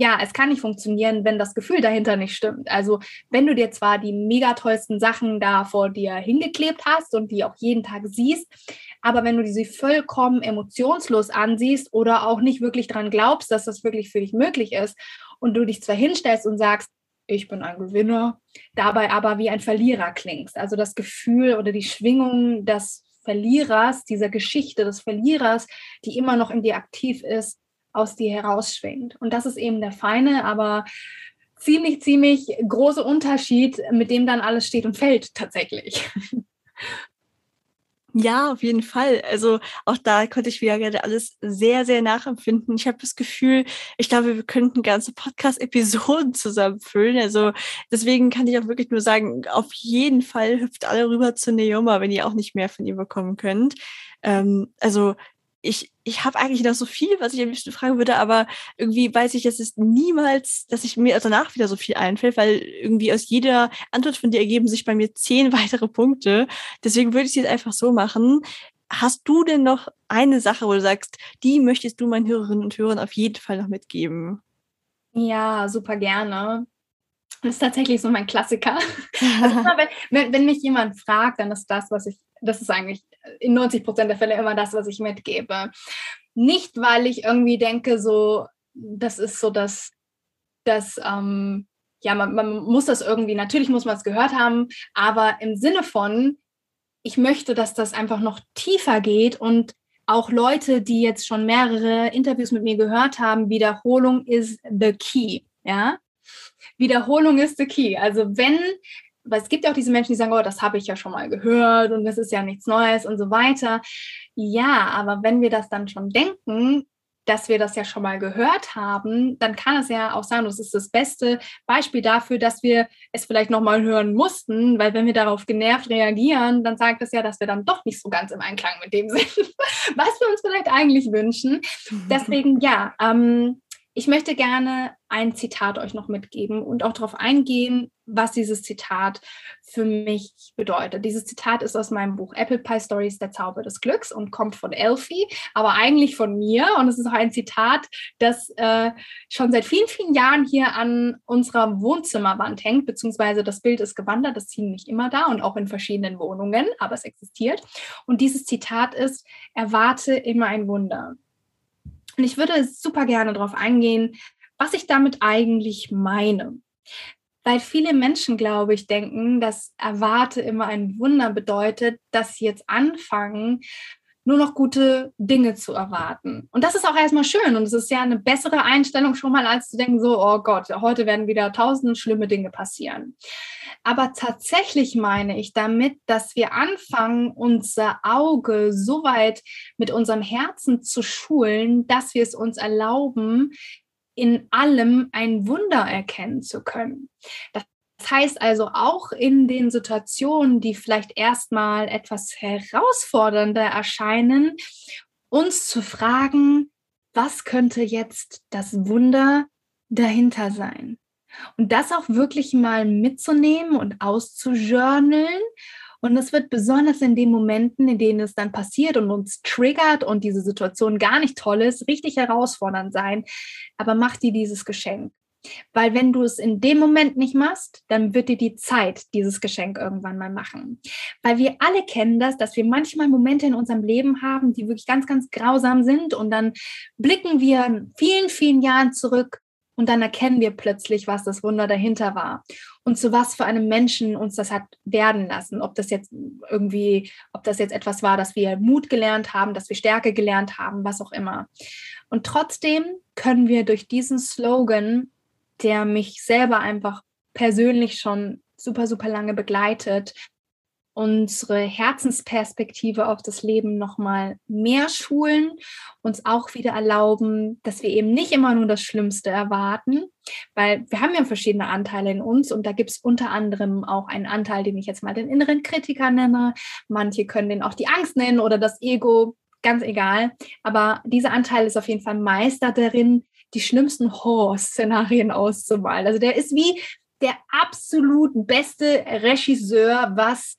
Ja, es kann nicht funktionieren, wenn das Gefühl dahinter nicht stimmt. Also wenn du dir zwar die mega tollsten Sachen da vor dir hingeklebt hast und die auch jeden Tag siehst, aber wenn du diese vollkommen emotionslos ansiehst oder auch nicht wirklich daran glaubst, dass das wirklich für dich möglich ist und du dich zwar hinstellst und sagst, ich bin ein Gewinner, dabei aber wie ein Verlierer klingst. Also das Gefühl oder die Schwingung des Verlierers, dieser Geschichte des Verlierers, die immer noch in dir aktiv ist, aus dir herausschwingt. Und das ist eben der feine, aber ziemlich, ziemlich große Unterschied, mit dem dann alles steht und fällt tatsächlich. Ja, auf jeden Fall. Also auch da konnte ich wieder gerade alles sehr, sehr nachempfinden. Ich habe das Gefühl, ich glaube, wir könnten ganze Podcast-Episoden zusammenfüllen. Also deswegen kann ich auch wirklich nur sagen, auf jeden Fall hüpft alle rüber zu Neoma, wenn ihr auch nicht mehr von ihr bekommen könnt. Ähm, also ich, ich habe eigentlich noch so viel, was ich am liebsten fragen würde, aber irgendwie weiß ich, es niemals, dass ich mir danach wieder so viel einfällt, weil irgendwie aus jeder Antwort von dir ergeben sich bei mir zehn weitere Punkte. Deswegen würde ich es jetzt einfach so machen. hast du denn noch eine Sache, wo du sagst, die möchtest du meinen Hörerinnen und Hörern auf jeden Fall noch mitgeben? Ja, super gerne. Das ist tatsächlich so mein Klassiker. Also immer, wenn, wenn, mich jemand fragt, dann ist das, was ich, das ist eigentlich in 90 Prozent der Fälle immer das, was ich mitgebe. Nicht, weil ich irgendwie denke, so, das ist so das, das, ähm, ja, man, man muss das irgendwie, natürlich muss man es gehört haben, aber im Sinne von, ich möchte, dass das einfach noch tiefer geht und auch Leute, die jetzt schon mehrere Interviews mit mir gehört haben, Wiederholung ist the key. Ja, Wiederholung ist the key. Also wenn, weil es gibt ja auch diese Menschen, die sagen, oh, das habe ich ja schon mal gehört und das ist ja nichts Neues und so weiter. Ja, aber wenn wir das dann schon denken, dass wir das ja schon mal gehört haben, dann kann es ja auch sein, das ist das beste Beispiel dafür, dass wir es vielleicht nochmal hören mussten, weil wenn wir darauf genervt reagieren, dann sagt es ja, dass wir dann doch nicht so ganz im Einklang mit dem sind, was wir uns vielleicht eigentlich wünschen. Deswegen ja, ähm, ich möchte gerne ein Zitat euch noch mitgeben und auch darauf eingehen, was dieses Zitat für mich bedeutet. Dieses Zitat ist aus meinem Buch Apple Pie Stories, der Zauber des Glücks und kommt von Elfie, aber eigentlich von mir. Und es ist auch ein Zitat, das äh, schon seit vielen, vielen Jahren hier an unserer Wohnzimmerwand hängt, beziehungsweise das Bild ist gewandert, das ziehen nicht immer da und auch in verschiedenen Wohnungen, aber es existiert. Und dieses Zitat ist, erwarte immer ein Wunder. Und ich würde super gerne darauf eingehen, was ich damit eigentlich meine. Weil viele Menschen, glaube ich, denken, dass erwarte immer ein Wunder bedeutet, dass sie jetzt anfangen, nur noch gute Dinge zu erwarten. Und das ist auch erstmal schön und es ist ja eine bessere Einstellung schon mal, als zu denken, so, oh Gott, heute werden wieder tausend schlimme Dinge passieren. Aber tatsächlich meine ich damit, dass wir anfangen, unser Auge so weit mit unserem Herzen zu schulen, dass wir es uns erlauben, in allem ein Wunder erkennen zu können. Das das heißt also auch in den Situationen, die vielleicht erstmal etwas herausfordernder erscheinen, uns zu fragen, was könnte jetzt das Wunder dahinter sein? Und das auch wirklich mal mitzunehmen und auszujournalen. Und es wird besonders in den Momenten, in denen es dann passiert und uns triggert und diese Situation gar nicht toll ist, richtig herausfordernd sein. Aber mach dir dieses Geschenk. Weil wenn du es in dem Moment nicht machst, dann wird dir die Zeit dieses Geschenk irgendwann mal machen. Weil wir alle kennen das, dass wir manchmal Momente in unserem Leben haben, die wirklich ganz, ganz grausam sind und dann blicken wir in vielen, vielen Jahren zurück und dann erkennen wir plötzlich, was das Wunder dahinter war und zu was für einem Menschen uns das hat werden lassen. Ob das jetzt irgendwie, ob das jetzt etwas war, dass wir Mut gelernt haben, dass wir Stärke gelernt haben, was auch immer. Und trotzdem können wir durch diesen Slogan der mich selber einfach persönlich schon super, super lange begleitet, unsere Herzensperspektive auf das Leben nochmal mehr schulen, uns auch wieder erlauben, dass wir eben nicht immer nur das Schlimmste erwarten, weil wir haben ja verschiedene Anteile in uns und da gibt es unter anderem auch einen Anteil, den ich jetzt mal den inneren Kritiker nenne. Manche können den auch die Angst nennen oder das Ego, ganz egal. Aber dieser Anteil ist auf jeden Fall Meister darin, die schlimmsten Horror-Szenarien auszumalen. Also der ist wie der absolut beste Regisseur, was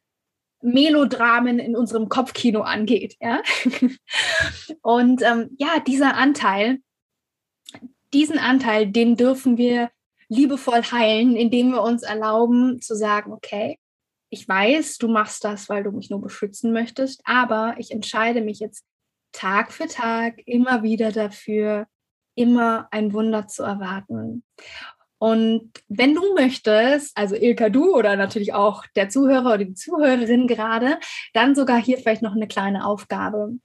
Melodramen in unserem Kopfkino angeht. Ja? Und ähm, ja, dieser Anteil, diesen Anteil, den dürfen wir liebevoll heilen, indem wir uns erlauben zu sagen, okay, ich weiß, du machst das, weil du mich nur beschützen möchtest, aber ich entscheide mich jetzt Tag für Tag immer wieder dafür, immer ein Wunder zu erwarten. Und wenn du möchtest, also Ilka, du oder natürlich auch der Zuhörer oder die Zuhörerin gerade, dann sogar hier vielleicht noch eine kleine Aufgabe.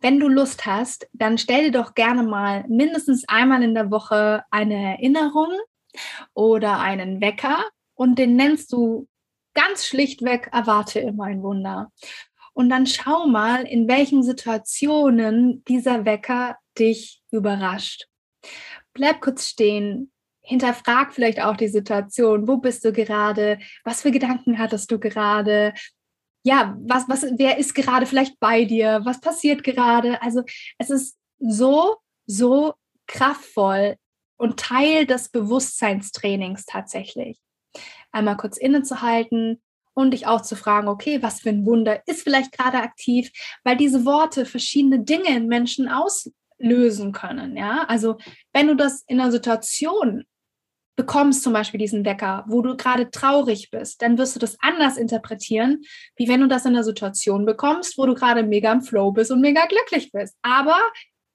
Wenn du Lust hast, dann stell dir doch gerne mal mindestens einmal in der Woche eine Erinnerung oder einen Wecker und den nennst du ganz schlichtweg, erwarte immer ein Wunder. Und dann schau mal, in welchen Situationen dieser Wecker dich überrascht. Bleib kurz stehen, hinterfrag vielleicht auch die Situation. Wo bist du gerade? Was für Gedanken hattest du gerade? Ja, was, was, wer ist gerade vielleicht bei dir? Was passiert gerade? Also, es ist so, so kraftvoll und Teil des Bewusstseinstrainings tatsächlich. Einmal kurz innezuhalten und dich auch zu fragen, okay, was für ein Wunder ist vielleicht gerade aktiv, weil diese Worte verschiedene Dinge in Menschen auslösen können. Ja, also wenn du das in einer Situation bekommst zum Beispiel diesen Wecker, wo du gerade traurig bist, dann wirst du das anders interpretieren, wie wenn du das in einer Situation bekommst, wo du gerade mega im Flow bist und mega glücklich bist. Aber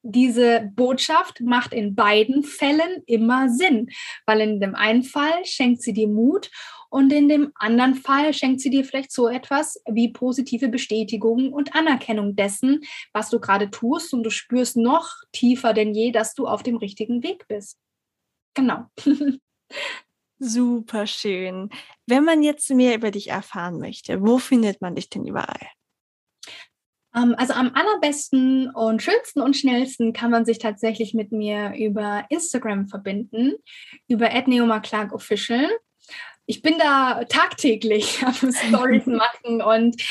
diese Botschaft macht in beiden Fällen immer Sinn, weil in dem einen Fall schenkt sie dir Mut und in dem anderen Fall schenkt sie dir vielleicht so etwas wie positive Bestätigung und Anerkennung dessen, was du gerade tust und du spürst noch tiefer denn je, dass du auf dem richtigen Weg bist. Genau. Super schön. Wenn man jetzt mehr über dich erfahren möchte, wo findet man dich denn überall? Ähm, also am allerbesten und schönsten und schnellsten kann man sich tatsächlich mit mir über Instagram verbinden, über Official ich bin da tagtäglich am Stories machen und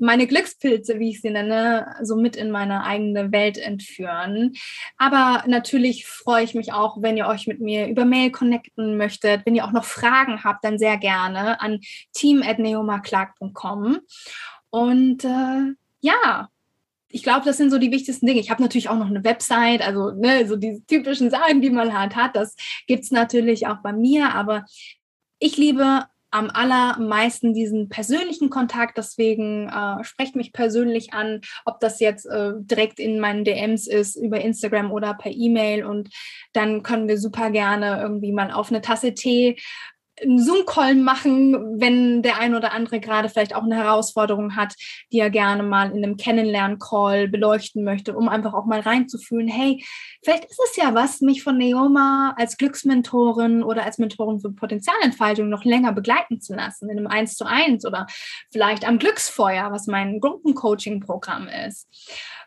meine Glückspilze, wie ich sie nenne, so mit in meine eigene Welt entführen. Aber natürlich freue ich mich auch, wenn ihr euch mit mir über Mail connecten möchtet. Wenn ihr auch noch Fragen habt, dann sehr gerne an team.neomaclark.com. Und äh, ja, ich glaube, das sind so die wichtigsten Dinge. Ich habe natürlich auch noch eine Website, also ne, so die typischen Sachen, die man halt hat. Das gibt es natürlich auch bei mir, aber ich liebe am allermeisten diesen persönlichen Kontakt. Deswegen äh, sprecht mich persönlich an, ob das jetzt äh, direkt in meinen DMs ist, über Instagram oder per E-Mail. Und dann können wir super gerne irgendwie mal auf eine Tasse Tee einen Zoom-Call machen, wenn der ein oder andere gerade vielleicht auch eine Herausforderung hat, die er gerne mal in einem Kennenlern-Call beleuchten möchte, um einfach auch mal reinzufühlen, hey, vielleicht ist es ja was, mich von Neoma als Glücksmentorin oder als Mentorin für Potenzialentfaltung noch länger begleiten zu lassen, in einem Eins zu eins oder vielleicht am Glücksfeuer, was mein Gruppencoaching-Programm ist.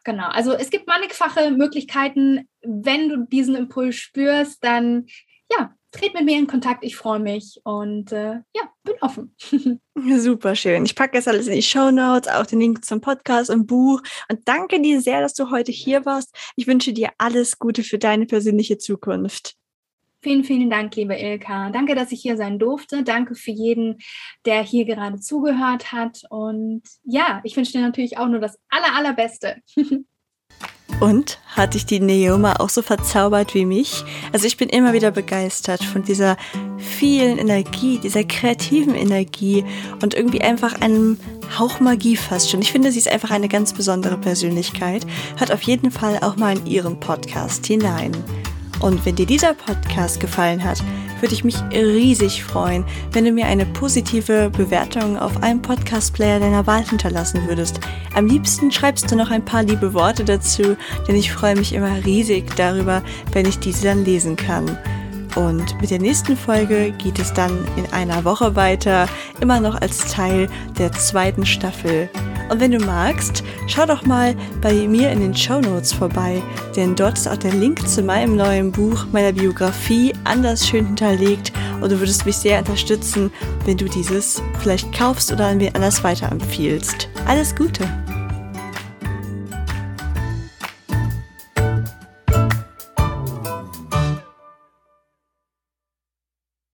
Genau, also es gibt mannigfache Möglichkeiten. Wenn du diesen Impuls spürst, dann ja, tret mit mir in Kontakt. Ich freue mich und äh, ja, bin offen. Super schön. Ich packe jetzt alles in die Show Notes, auch den Link zum Podcast und Buch. Und danke dir sehr, dass du heute hier warst. Ich wünsche dir alles Gute für deine persönliche Zukunft. Vielen, vielen Dank, liebe Ilka. Danke, dass ich hier sein durfte. Danke für jeden, der hier gerade zugehört hat. Und ja, ich wünsche dir natürlich auch nur das Aller, Allerbeste. Und hat dich die Neoma auch so verzaubert wie mich? Also ich bin immer wieder begeistert von dieser vielen Energie, dieser kreativen Energie und irgendwie einfach einem Hauch Magie fast schon. Ich finde, sie ist einfach eine ganz besondere Persönlichkeit. Hört auf jeden Fall auch mal in ihren Podcast hinein. Und wenn dir dieser Podcast gefallen hat, würde ich mich riesig freuen, wenn du mir eine positive Bewertung auf einem Podcast-Player deiner Wahl hinterlassen würdest. Am liebsten schreibst du noch ein paar liebe Worte dazu, denn ich freue mich immer riesig darüber, wenn ich diese dann lesen kann. Und mit der nächsten Folge geht es dann in einer Woche weiter, immer noch als Teil der zweiten Staffel. Und wenn du magst, schau doch mal bei mir in den Show Notes vorbei, denn dort ist auch der Link zu meinem neuen Buch, meiner Biografie, anders schön hinterlegt und du würdest mich sehr unterstützen, wenn du dieses vielleicht kaufst oder an wen anders weiterempfiehlst. Alles Gute!